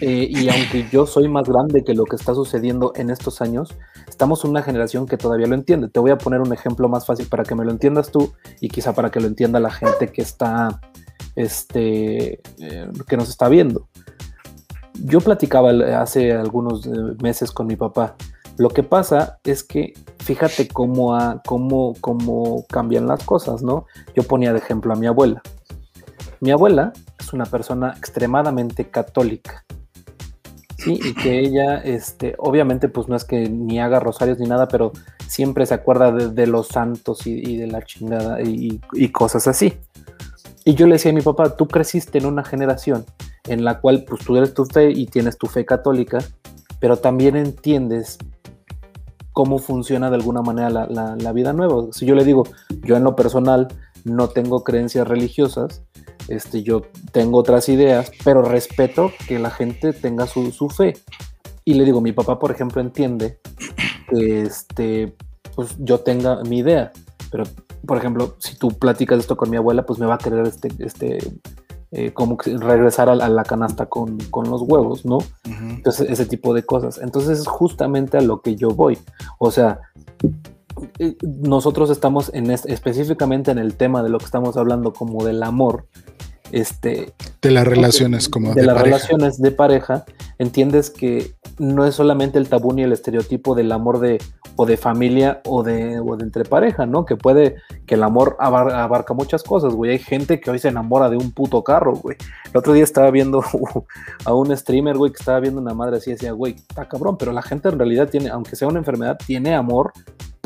eh, y aunque yo soy más grande que lo que está sucediendo en estos años, estamos en una generación que todavía lo entiende. Te voy a poner un ejemplo más fácil para que me lo entiendas tú y quizá para que lo entienda la gente que está, este, eh, que nos está viendo. Yo platicaba hace algunos eh, meses con mi papá lo que pasa es que fíjate cómo, cómo, cómo cambian las cosas, ¿no? Yo ponía de ejemplo a mi abuela. Mi abuela es una persona extremadamente católica. Sí, y que ella, este, obviamente, pues no es que ni haga rosarios ni nada, pero siempre se acuerda de, los santos y, de la chingada y, cosas así. Y yo le decía a mi papá, tú creciste en una generación en la cual pues tú eres tu fe y tienes tu fe católica, pero también entiendes cómo funciona de alguna manera la, vida nueva. Si yo le digo, yo en lo personal no tengo creencias religiosas, este, yo tengo otras ideas, pero respeto que la gente tenga su, fe. Y le digo, mi papá, por ejemplo, entiende que este, pues, yo tenga mi idea, pero, por ejemplo, si tú platicas esto con mi abuela, pues me va a querer este, este eh, como regresar a, la canasta con, los huevos, ¿no? Entonces, ese tipo de cosas. Entonces, es justamente a lo que yo voy. O sea, eh, nosotros estamos en específicamente en el tema de lo que estamos hablando como del amor, este, de las relaciones como de, las relaciones de pareja, entiendes que no es solamente el tabú ni el estereotipo del amor de o de familia o de, o de entre pareja, ¿no? Que puede, que el amor abarca muchas cosas, güey. Hay gente que hoy se enamora de un puto carro, güey. El otro día estaba viendo a un streamer, güey, que estaba viendo una madre así decía, güey, está cabrón, pero la gente en realidad tiene, aunque sea una enfermedad, tiene amor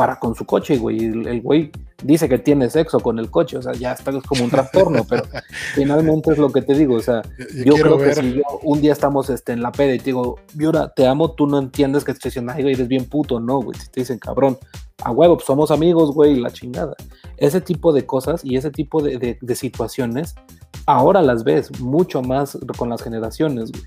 para con su coche, güey. El, güey dice que tiene sexo con el coche, o sea, ya está como un trastorno, pero finalmente es lo que te digo, o sea, yo, creo que si yo un día estamos este, en la peda y te digo, Viora, te amo, tú no entiendes que estoy diciendo, eres bien puto, no, güey, si te dicen, cabrón, a huevo, pues somos amigos, güey, la chingada. Ese tipo de cosas y ese tipo de, de situaciones, ahora las ves mucho más con las generaciones, güey,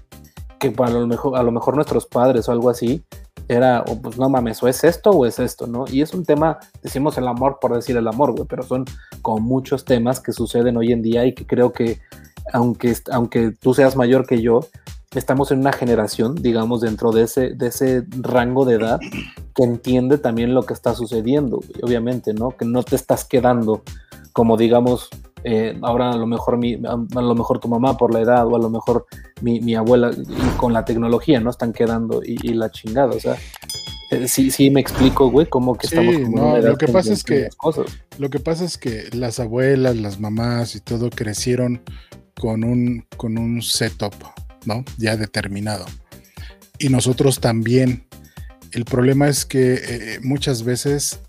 que para lo mejor, a lo mejor nuestros padres o algo así, era, o pues no mames, o es esto o es esto, ¿no? Y es un tema, decimos el amor por decir el amor, güey, pero son como muchos temas que suceden hoy en día y que creo que, aunque, aunque tú seas mayor que yo, estamos en una generación, digamos, dentro de ese, de ese rango de edad que entiende también lo que está sucediendo, obviamente, ¿no? Que no te estás quedando como, digamos, eh, ahora a lo mejor mi, a, lo mejor tu mamá por la edad o a lo mejor mi, abuela con la tecnología, ¿no? Están quedando y, la chingada, o sea, eh, sí, sí me explico, güey, cómo que estamos no, lo que pasa es que lo que pasa es que las abuelas, las mamás y todo crecieron con un con un setup, ¿no? Ya determinado. Y nosotros también. El problema es que eh, muchas veces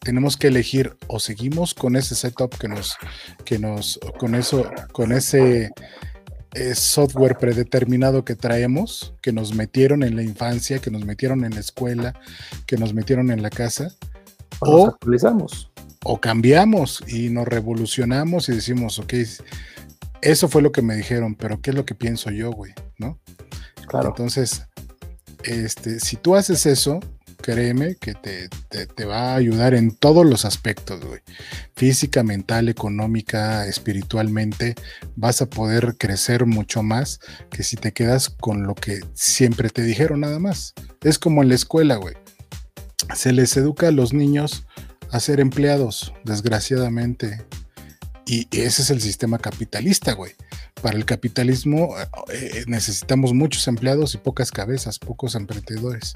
tenemos que elegir o seguimos con ese setup que nos, que nos, con eso, con ese eh, software predeterminado que traemos, que nos metieron en la infancia, que nos metieron en la escuela, que nos metieron en la casa, o, actualizamos. O cambiamos y nos revolucionamos y decimos, ok, eso fue lo que me dijeron, pero ¿qué es lo que pienso yo, güey? ¿No? Claro. Entonces, este, si tú haces eso, créeme que te, va a ayudar en todos los aspectos, güey. Física, mental, económica, espiritualmente, vas a poder crecer mucho más que si te quedas con lo que siempre te dijeron nada más. Es como en la escuela, güey. Se les educa a los niños a ser empleados, desgraciadamente. Y ese es el sistema capitalista, güey. Para el capitalismo eh, necesitamos muchos empleados y pocas cabezas, pocos emprendedores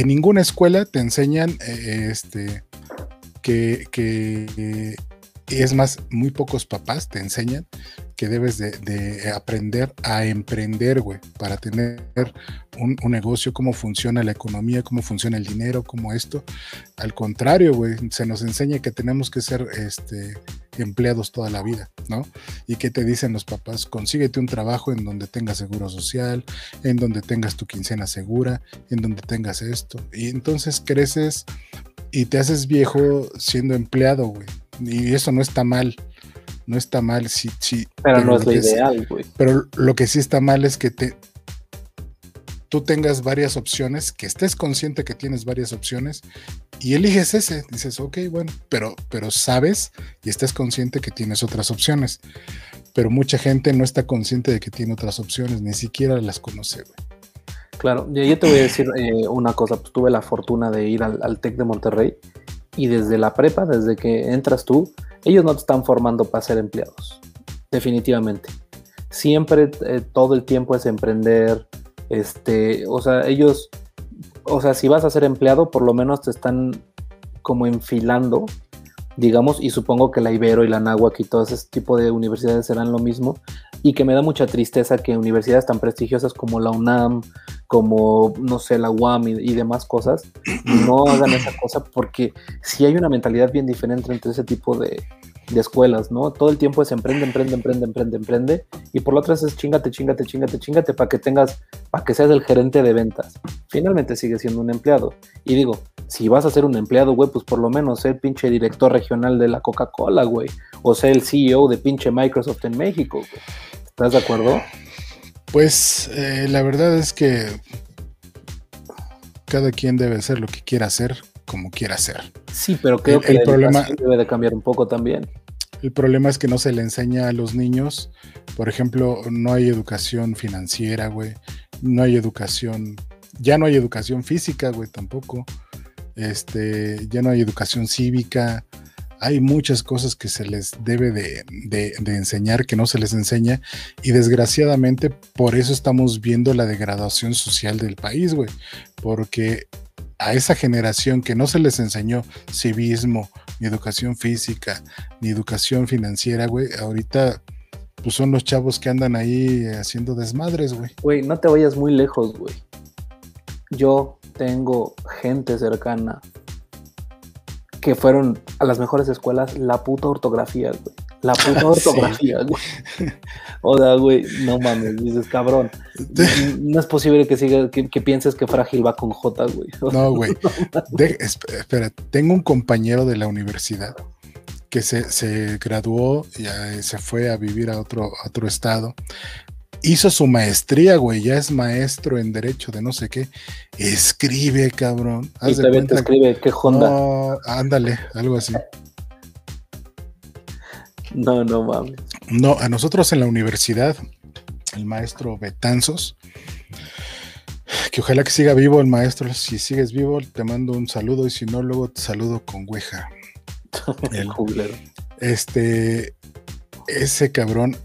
en ninguna escuela te enseñan eh, este, que, que es más, muy pocos papás te enseñan que debes de, aprender a emprender, güey, para tener un, negocio, cómo funciona la economía, cómo funciona el dinero, cómo esto. Al contrario, güey, se nos enseña que tenemos que ser este, empleados toda la vida, ¿no? Y que te dicen los papás, consíguete un trabajo en donde tengas seguro social, en donde tengas tu quincena segura, en donde tengas esto. Y entonces creces y te haces viejo siendo empleado, güey. Y eso no está mal no está mal. Sí, sí, pero, no es lo ideal, güey. Pero lo que sí está mal es que te, tú tengas varias opciones, que estés consciente que tienes varias opciones y eliges ese. Dices, ok, bueno, pero, pero sabes y estás consciente que tienes otras opciones. Pero mucha gente no está consciente de que tiene otras opciones, ni siquiera las conoce. Claro, yo te voy a decir eh, una cosa, pues tuve la fortuna de ir al, al TEC de Monterrey y desde la prepa, desde que entras tú, ellos no te están formando para ser empleados, definitivamente. Siempre, eh, todo el tiempo es emprender, este, o sea, ellos, o sea, si vas a ser empleado, por lo menos te están como enfilando, digamos, y supongo que la Ibero y la Náhuac y todo ese tipo de universidades serán lo mismo, y que me da mucha tristeza que universidades tan prestigiosas como la UNAM, como, no sé, la UAM y, demás cosas, no hagan esa cosa porque si hay una mentalidad bien diferente entre ese tipo de, de escuelas, ¿no? Todo el tiempo es emprende, emprende, emprende, emprende, emprende, y por lo otro es chingate, chingate, chingate, chingate para que tengas, para que seas el gerente de ventas. Finalmente sigue siendo un empleado. Y digo, si vas a ser un empleado, güey, pues por lo menos ser pinche director regional de la Coca-Cola, güey, o ser el CEO de pinche Microsoft en México. ¿Estás de acuerdo? Pues eh, la verdad es que cada quien debe hacer lo que quiera hacer como quiera hacer. Sí, pero creo que el problema debe de cambiar un poco también. El problema es que no se le enseña a los niños, por ejemplo, no hay educación financiera, güey, no hay educación, ya no hay educación física, güey, tampoco. Este, ya no hay educación cívica, hay muchas cosas que se les debe de, de, enseñar que no se les enseña y desgraciadamente por eso estamos viendo la degradación social del país, güey, porque a esa generación que no se les enseñó civismo, ni educación física, ni educación financiera, güey, ahorita pues son los chavos que andan ahí haciendo desmadres, güey. Güey, no te vayas muy lejos, güey. Yo tengo gente cercana que fueron a las mejores escuelas la puta ortografía, güey. La puta ortografía, güey. O sea, güey, no mames, dices, cabrón. No es posible que siga, que, pienses que frágil va con J, güey. No, güey. espera, tengo un compañero de la universidad que se, graduó, ya se fue a vivir a otro, otro estado. Hizo su maestría, güey, ya es maestro en derecho de no sé qué. Escribe, cabrón. y también te escribe, qué Honda. ándale, algo así. No, no mames. No, a nosotros en la universidad el maestro Betanzos. Que ojalá que siga vivo el maestro. Si sigues vivo, te mando un saludo y si no, luego te saludo con Ouija. El, este, ese cabrón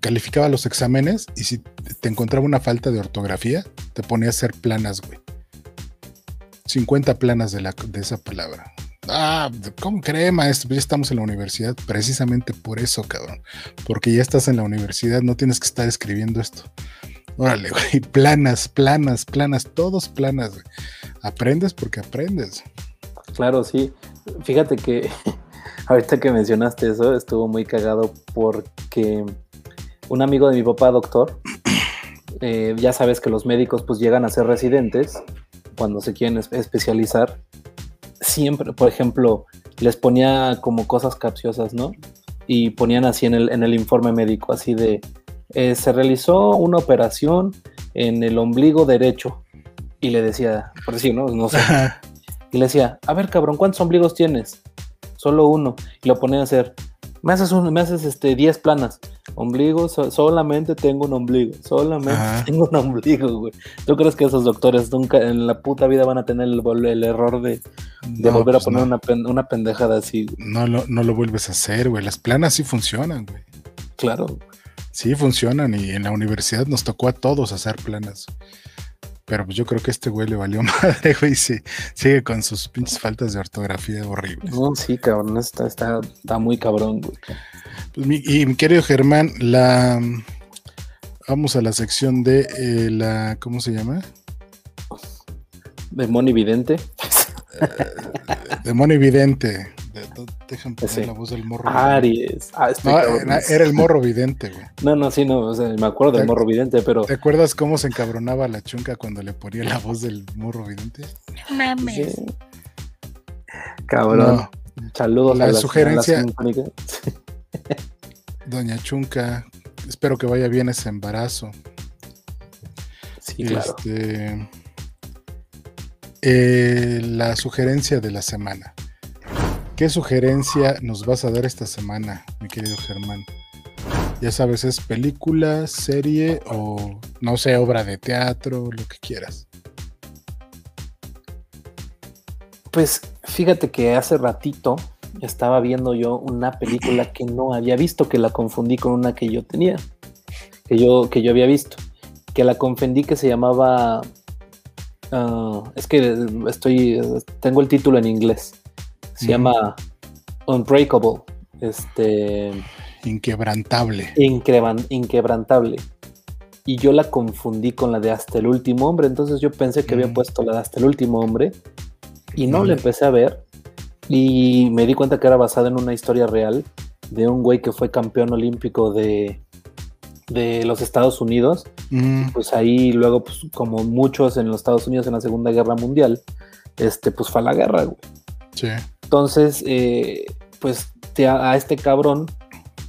calificaba los exámenes y si te encontraba una falta de ortografía, te ponía a hacer planas, güey. 50 planas de, la, de esa palabra. Ah, ¿cómo cree, maestro? Ya estamos en la universidad, precisamente por eso, cabrón. Porque ya estás en la universidad, no tienes que estar escribiendo esto. Órale, güey, planas, planas, planas, todos planas, güey. Aprendes porque aprendes. Claro, sí. Fíjate que ahorita que mencionaste eso, estuvo muy cagado porque un amigo de mi papá, doctor, eh, ya sabes que los médicos pues llegan a ser residentes cuando se quieren especializar siempre, por ejemplo, les ponía como cosas capciosas, ¿no? Y ponían así en el, en el informe médico, así de, eh, se realizó una operación en el ombligo derecho. Y le decía, por decir, ¿no? No sé. Y le decía, a ver, cabrón, ¿cuántos ombligos tienes? Solo uno. Y lo ponía a hacer, me haces, un, me haces este, 10 planas. Ombligo, solamente tengo un ombligo. Solamente tengo un ombligo, güey. ¿Tú crees que esos doctores nunca en la puta vida van a tener el, error de, volver a pues poner una, pendejada así? No lo, no lo vuelves a hacer, güey. Las planas sí funcionan, güey. Claro. Sí funcionan y en la universidad nos tocó a todos hacer planas. Pero pues yo creo que este güey le valió madre, güey, y sigue con sus pinches faltas de ortografía horribles. No, sí, cabrón, está, está, muy cabrón, güey. Pues y mi querido Germán, la vamos a la sección de eh, la, ¿cómo se llama? Demonio Vidente. Demonio Vidente. Dejan poner la voz del morro. Aries. Ah, era, el morro vidente, güey. No, no, sí, no, o sea, me acuerdo del morro vidente, pero. ¿Te acuerdas cómo se encabronaba la chunca cuando le ponía la voz del morro vidente? Mames. Cabrón. Saludos la a la sugerencia. Doña Chunca, espero que vaya bien ese embarazo. Sí, claro. Este, eh, la sugerencia de la semana. ¿Qué sugerencia nos vas a dar esta semana, mi querido Germán? Ya sabes, es película, serie o no sé, obra de teatro, lo que quieras. Pues fíjate que hace ratito estaba viendo yo una película que no había visto, que la confundí con una que yo tenía, que yo, que yo había visto, que la confundí que se llamaba, ah, es que estoy, tengo el título en inglés, se llama Unbreakable. Este. Inquebrantable. inquebrantable. Y yo la confundí con la de Hasta el último hombre. Entonces yo pensé que había mm. puesto la de Hasta el último hombre. Y no la empecé a ver. Y me di cuenta que era basada en una historia real de un güey que fue campeón olímpico de, de los Estados Unidos. Mm. Pues ahí luego, pues como muchos en los Estados Unidos en la Segunda Guerra Mundial, este, pues fue a la guerra, güey. Sí. Entonces, eh, pues a, este cabrón,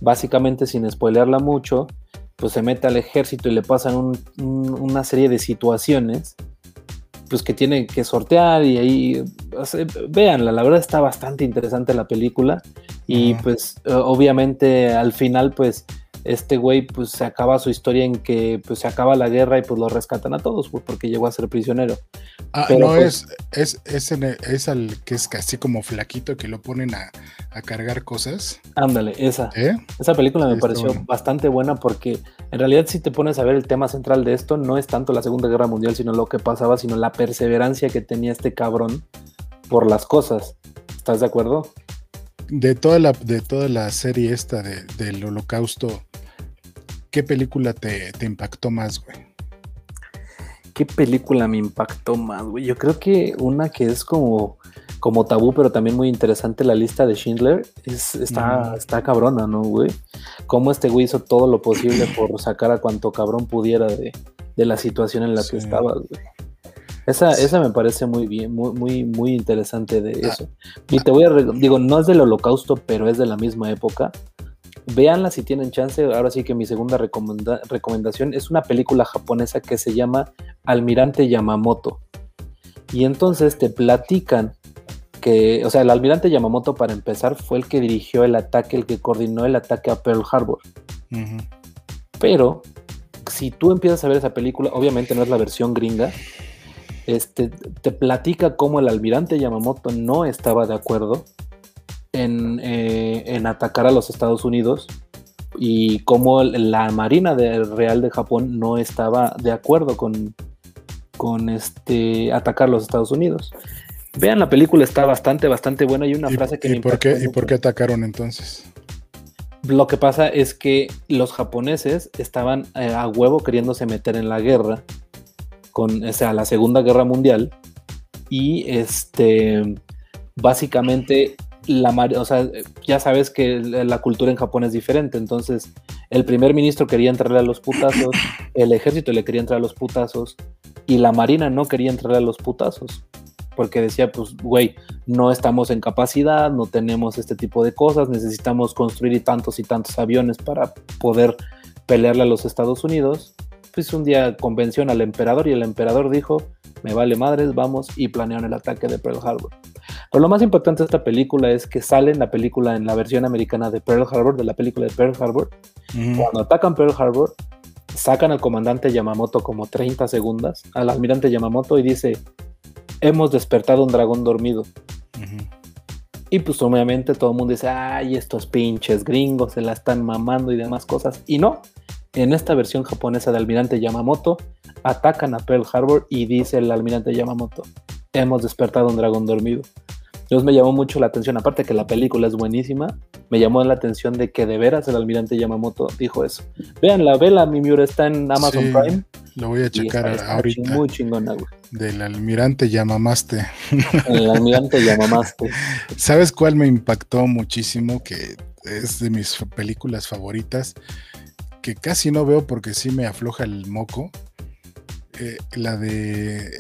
básicamente sin spoilearla mucho, pues se mete al ejército y le pasan una serie de situaciones pues que tiene que sortear y ahí véanla, la verdad está bastante interesante la película y pues obviamente al final pues este güey pues se acaba su historia en que pues se acaba la guerra y pues lo rescatan a todos pues, porque llegó a ser prisionero. Ah, no pues es, es, es, es al que es casi como flaquito que lo ponen a, cargar cosas. Ándale, esa. ¿Eh? Esa película me pareció bastante buena porque en realidad si te pones a ver el tema central de esto no es tanto la Segunda Guerra Mundial sino lo que pasaba, sino la perseverancia que tenía este cabrón por las cosas. ¿Estás de acuerdo? De toda la, de toda la serie esta del holocausto, ¿qué película te, impactó más, güey? ¿Qué película me impactó más, güey? Yo creo que una que es como, como tabú, pero también muy interesante, la lista de Schindler, es, está, está cabrona, ¿no, güey? Cómo este güey hizo todo lo posible por sacar a cuanto cabrón pudiera de, la situación en la que estaba, güey. Esa, esa me parece muy bien, muy, muy, muy interesante de ah. eso. Y te voy a, digo, no es del holocausto, pero es de la misma época. Véanla si tienen chance. Ahora sí que mi segunda recomendación es una película japonesa que se llama Almirante Yamamoto. Y entonces te platican que, o sea, el almirante Yamamoto para empezar fue el que dirigió el ataque, el que coordinó el ataque a Pearl Harbor. Pero si tú empiezas a ver esa película, obviamente no es la versión gringa, este, te platica cómo el almirante Yamamoto no estaba de acuerdo en, eh, en atacar a los Estados Unidos y cómo la Marina Real de Japón no estaba de acuerdo con, con este, atacar a los Estados Unidos. Vean, la película está bastante, bastante buena y una frase que ¿y por qué ¿Y por qué atacaron entonces? Lo que pasa es que los japoneses estaban eh, a huevo queriéndose meter en la guerra, con, o sea, la Segunda Guerra Mundial, y este, básicamente, la, o sea, ya sabes que la cultura en Japón es diferente, entonces el primer ministro quería entrarle a los putazos, el ejército le quería entrar a los putazos, y la marina no quería entrarle a los putazos. Porque decía, pues, güey, no estamos en capacidad, no tenemos este tipo de cosas, necesitamos construir tantos y tantos aviones para poder pelearle a los Estados Unidos. Pues un día convenció al emperador y el emperador dijo, me vale madres, vamos, y planearon el ataque de Pearl Harbor. Pero lo más importante de esta película es que sale en la película, en la versión americana de Pearl Harbor, de la película de Pearl Harbor. Cuando atacan Pearl Harbor, sacan al comandante Yamamoto como 30 segundos, al almirante Yamamoto, y dice, hemos despertado un dragón dormido. Y pues obviamente todo el mundo dice, ay, estos pinches gringos se la están mamando y demás cosas. Y no, en esta versión japonesa de Almirante Yamamoto, atacan a Pearl Harbor y dice el Almirante Yamamoto, hemos despertado un dragón dormido. Entonces me llamó mucho la atención, aparte que la película es buenísima, me llamó la atención de que de veras el almirante Yamamoto dijo eso. Vean, la vela, mi Miura está en Amazon Prime. Lo voy a checar ahorita. Muy chingona, güey. Del almirante Yamamaste. El almirante Yamamaste. ¿Sabes cuál me impactó muchísimo? Que es de mis películas favoritas. Que casi no veo porque sí me afloja el moco. Eh, la de eh,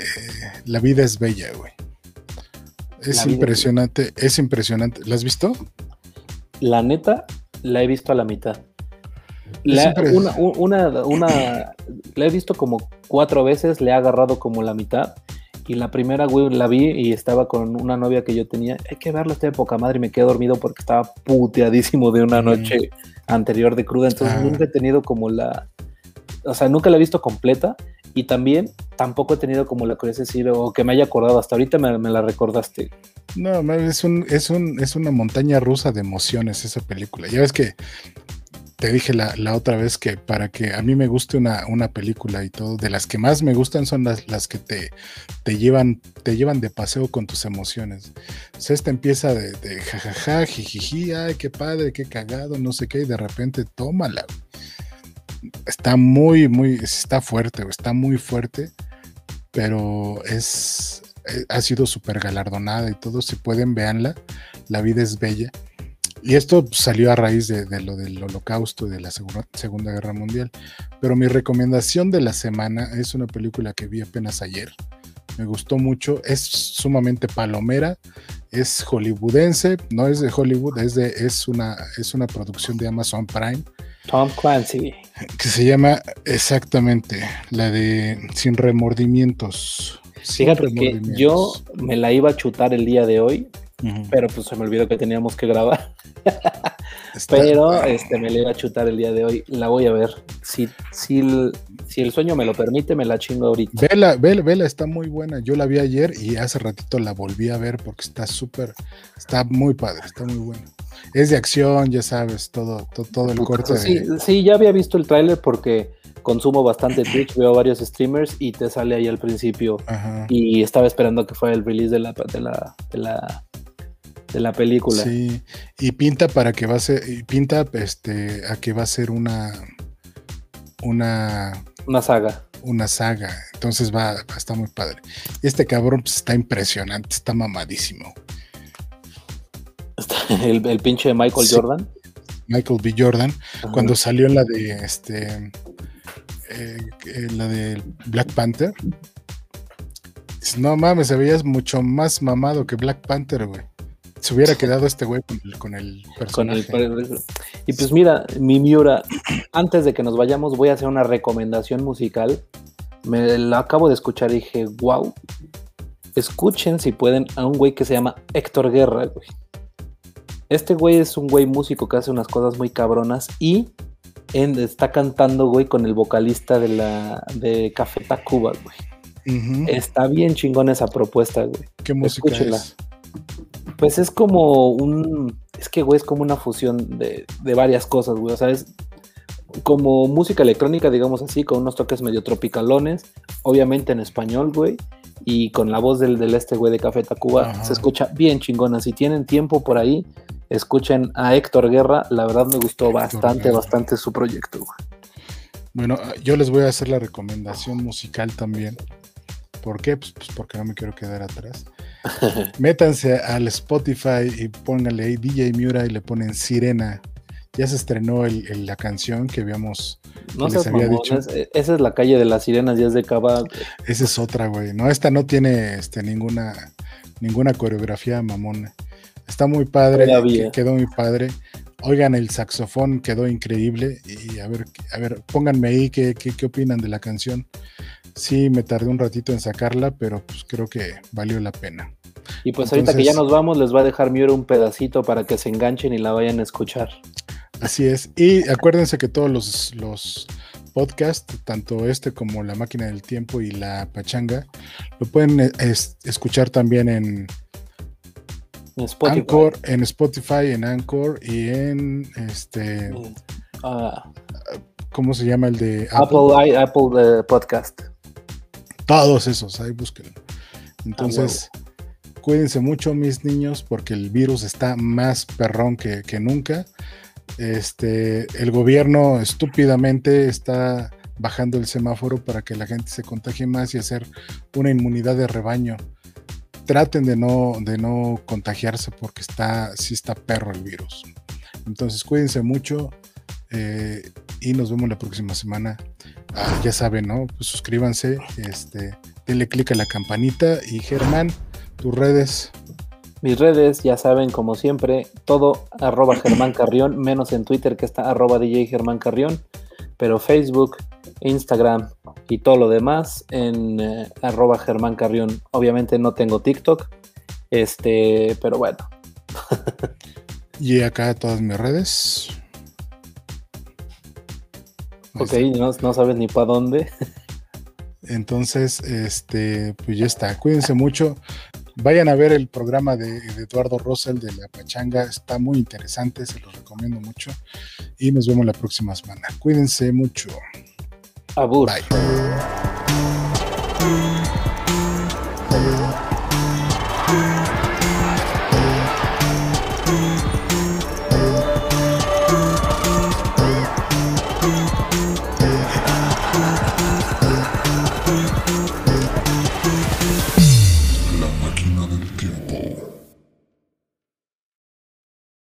La vida es bella, güey. Es impresionante, es impresionante. ¿La has visto? La neta, la he visto a la mitad. La, una, una, la he visto como cuatro veces, le he agarrado como la mitad. Y la primera, güey, la vi y estaba con una novia que yo tenía. Hay que verla esta época, madre, y me quedé dormido porque estaba puteadísimo de una noche anterior de cruda. Entonces ah. nunca he tenido como la. O sea, nunca la he visto completa. Y también tampoco he tenido como la curiosidad de decir, o que me haya acordado, hasta ahorita me, la recordaste. No, es, un, es, un, es una montaña rusa de emociones esa película. Ya ves que te dije la, otra vez que para que a mí me guste una, una, película y todo, de las que más me gustan son las, las que te, te, llevan, te llevan de paseo con tus emociones. Sea, esta empieza de, de jajaja, jijiji, ay, qué padre, qué cagado, no sé qué, y de repente tómala está muy, muy, está fuerte, está muy fuerte, pero es, eh, ha sido súper galardonada y todo, si pueden, véanla, la vida es bella. Y esto salió a raíz de, lo del holocausto, de la segunda, segunda, Guerra Mundial. Pero mi recomendación de la semana es una película que vi apenas ayer. Me gustó mucho, es sumamente palomera, es hollywoodense, no es de Hollywood, es, de, es, una, es una producción de Amazon Prime Tom Clancy. Que se llama exactamente la de Sin remordimientos. Fíjate que yo me la iba a chutar el día de hoy, pero pues se me olvidó que teníamos que grabar. pero este, me la iba a chutar el día de hoy. La voy a ver. Si, si, el, si el sueño me lo permite, me la chingo ahorita. Vela, vela, vela, está muy buena. Yo la vi ayer y hace ratito la volví a ver porque está súper, está muy padre, está muy buena es de acción, ya sabes, todo, todo, el corte. Sí, sí, ya había visto el tráiler porque consumo bastante Twitch, veo varios streamers y te sale ahí al principio. Y estaba esperando que fuera el release de la, de la, de la, de la película. Sí, y pinta para que va a ser, pinta este, a que va a ser una, una, una saga. Una saga. Entonces va, estar muy padre. Este cabrón pues, está impresionante, está mamadísimo. el, pinche Michael Jordan. Michael B. Jordan, cuando salió en la de este eh, la de Black Panther. No mames, se veías mucho más mamado que Black Panther, güey. Se hubiera quedado este güey con el, personaje. y pues mira, mi Miura, antes de que nos vayamos, voy a hacer una recomendación musical. Me la acabo de escuchar y dije, wow. Escuchen si pueden a un güey que se llama Héctor Guerra, güey. Este güey es un güey músico que hace unas cosas muy cabronas y en, está cantando, güey, con el vocalista de la de Café Tacuba, güey. Está bien chingón esa propuesta, güey. ¿Qué música es? Pues es como un. Es que, güey, es como una fusión de, de varias cosas, güey. O sea, es como música electrónica, digamos así, con unos toques medio tropicalones, obviamente en español, güey, y con la voz del, del este güey de Café Tacuba, se escucha bien chingona. Si tienen tiempo por ahí, escuchen a Héctor Guerra, la verdad me gustó bastante, bastante su proyecto, güey. Bueno, yo les voy a hacer la recomendación musical también. ¿Por qué? Pues, pues porque no me quiero quedar atrás. Métanse al Spotify y pónganle ahí DJ Miura y le ponen Sirena ya se estrenó la canción que habíamos. No les había dicho. esa es la calle de las sirenas, ya es de Cava. Esa es otra, güey. No, esta no tiene este, ninguna, ninguna coreografía mamona. Está muy padre, quedó muy padre. Oigan, el saxofón quedó increíble. Y a ver, a ver, pónganme ahí qué, qué, opinan de la canción. Sí, me tardé un ratito en sacarla, pero pues creo que valió la pena. Y pues ahorita que ya nos vamos, les va a dejar Miura un pedacito para que se enganchen y la vayan a escuchar. Así es. Y acuérdense que todos los, los podcasts, tanto este como La Máquina del Tiempo y La Pachanga, lo pueden eh, escuchar también en, Spotify. Anchor, en Spotify, en Anchor y en este. Ah. ¿Cómo se llama el de Apple? Apple, Podcast. Todos esos, ahí búsquenlo. Entonces, cuídense mucho, mis niños, porque el virus está más perrón que, que nunca. Este, el gobierno estúpidamente está bajando el semáforo para que la gente se contagie más y hacer una inmunidad de rebaño. Traten de no, de no contagiarse porque está, sí está perro el virus. Entonces cuídense mucho eh, y nos vemos la próxima semana. Ah, ya saben, ¿no? Pues suscríbanse, este, denle clic a la campanita y Germán, tus redes. Mis redes, ya saben, como siempre, todo arroba Germán Carrión, menos en Twitter que está arroba DJ Germán Carrión, pero Facebook, Instagram y todo lo demás en eh, arroba Germán Carrión. Obviamente no tengo TikTok, este, pero bueno. y acá todas mis redes. Ok, no, no sabes ni para dónde. Entonces, este, pues ya está. Cuídense mucho. Vayan a ver el programa de, Eduardo Rosell de La Pachanga, está muy interesante, se los recomiendo mucho. Y nos vemos la próxima semana. Cuídense mucho. Abur. Bye.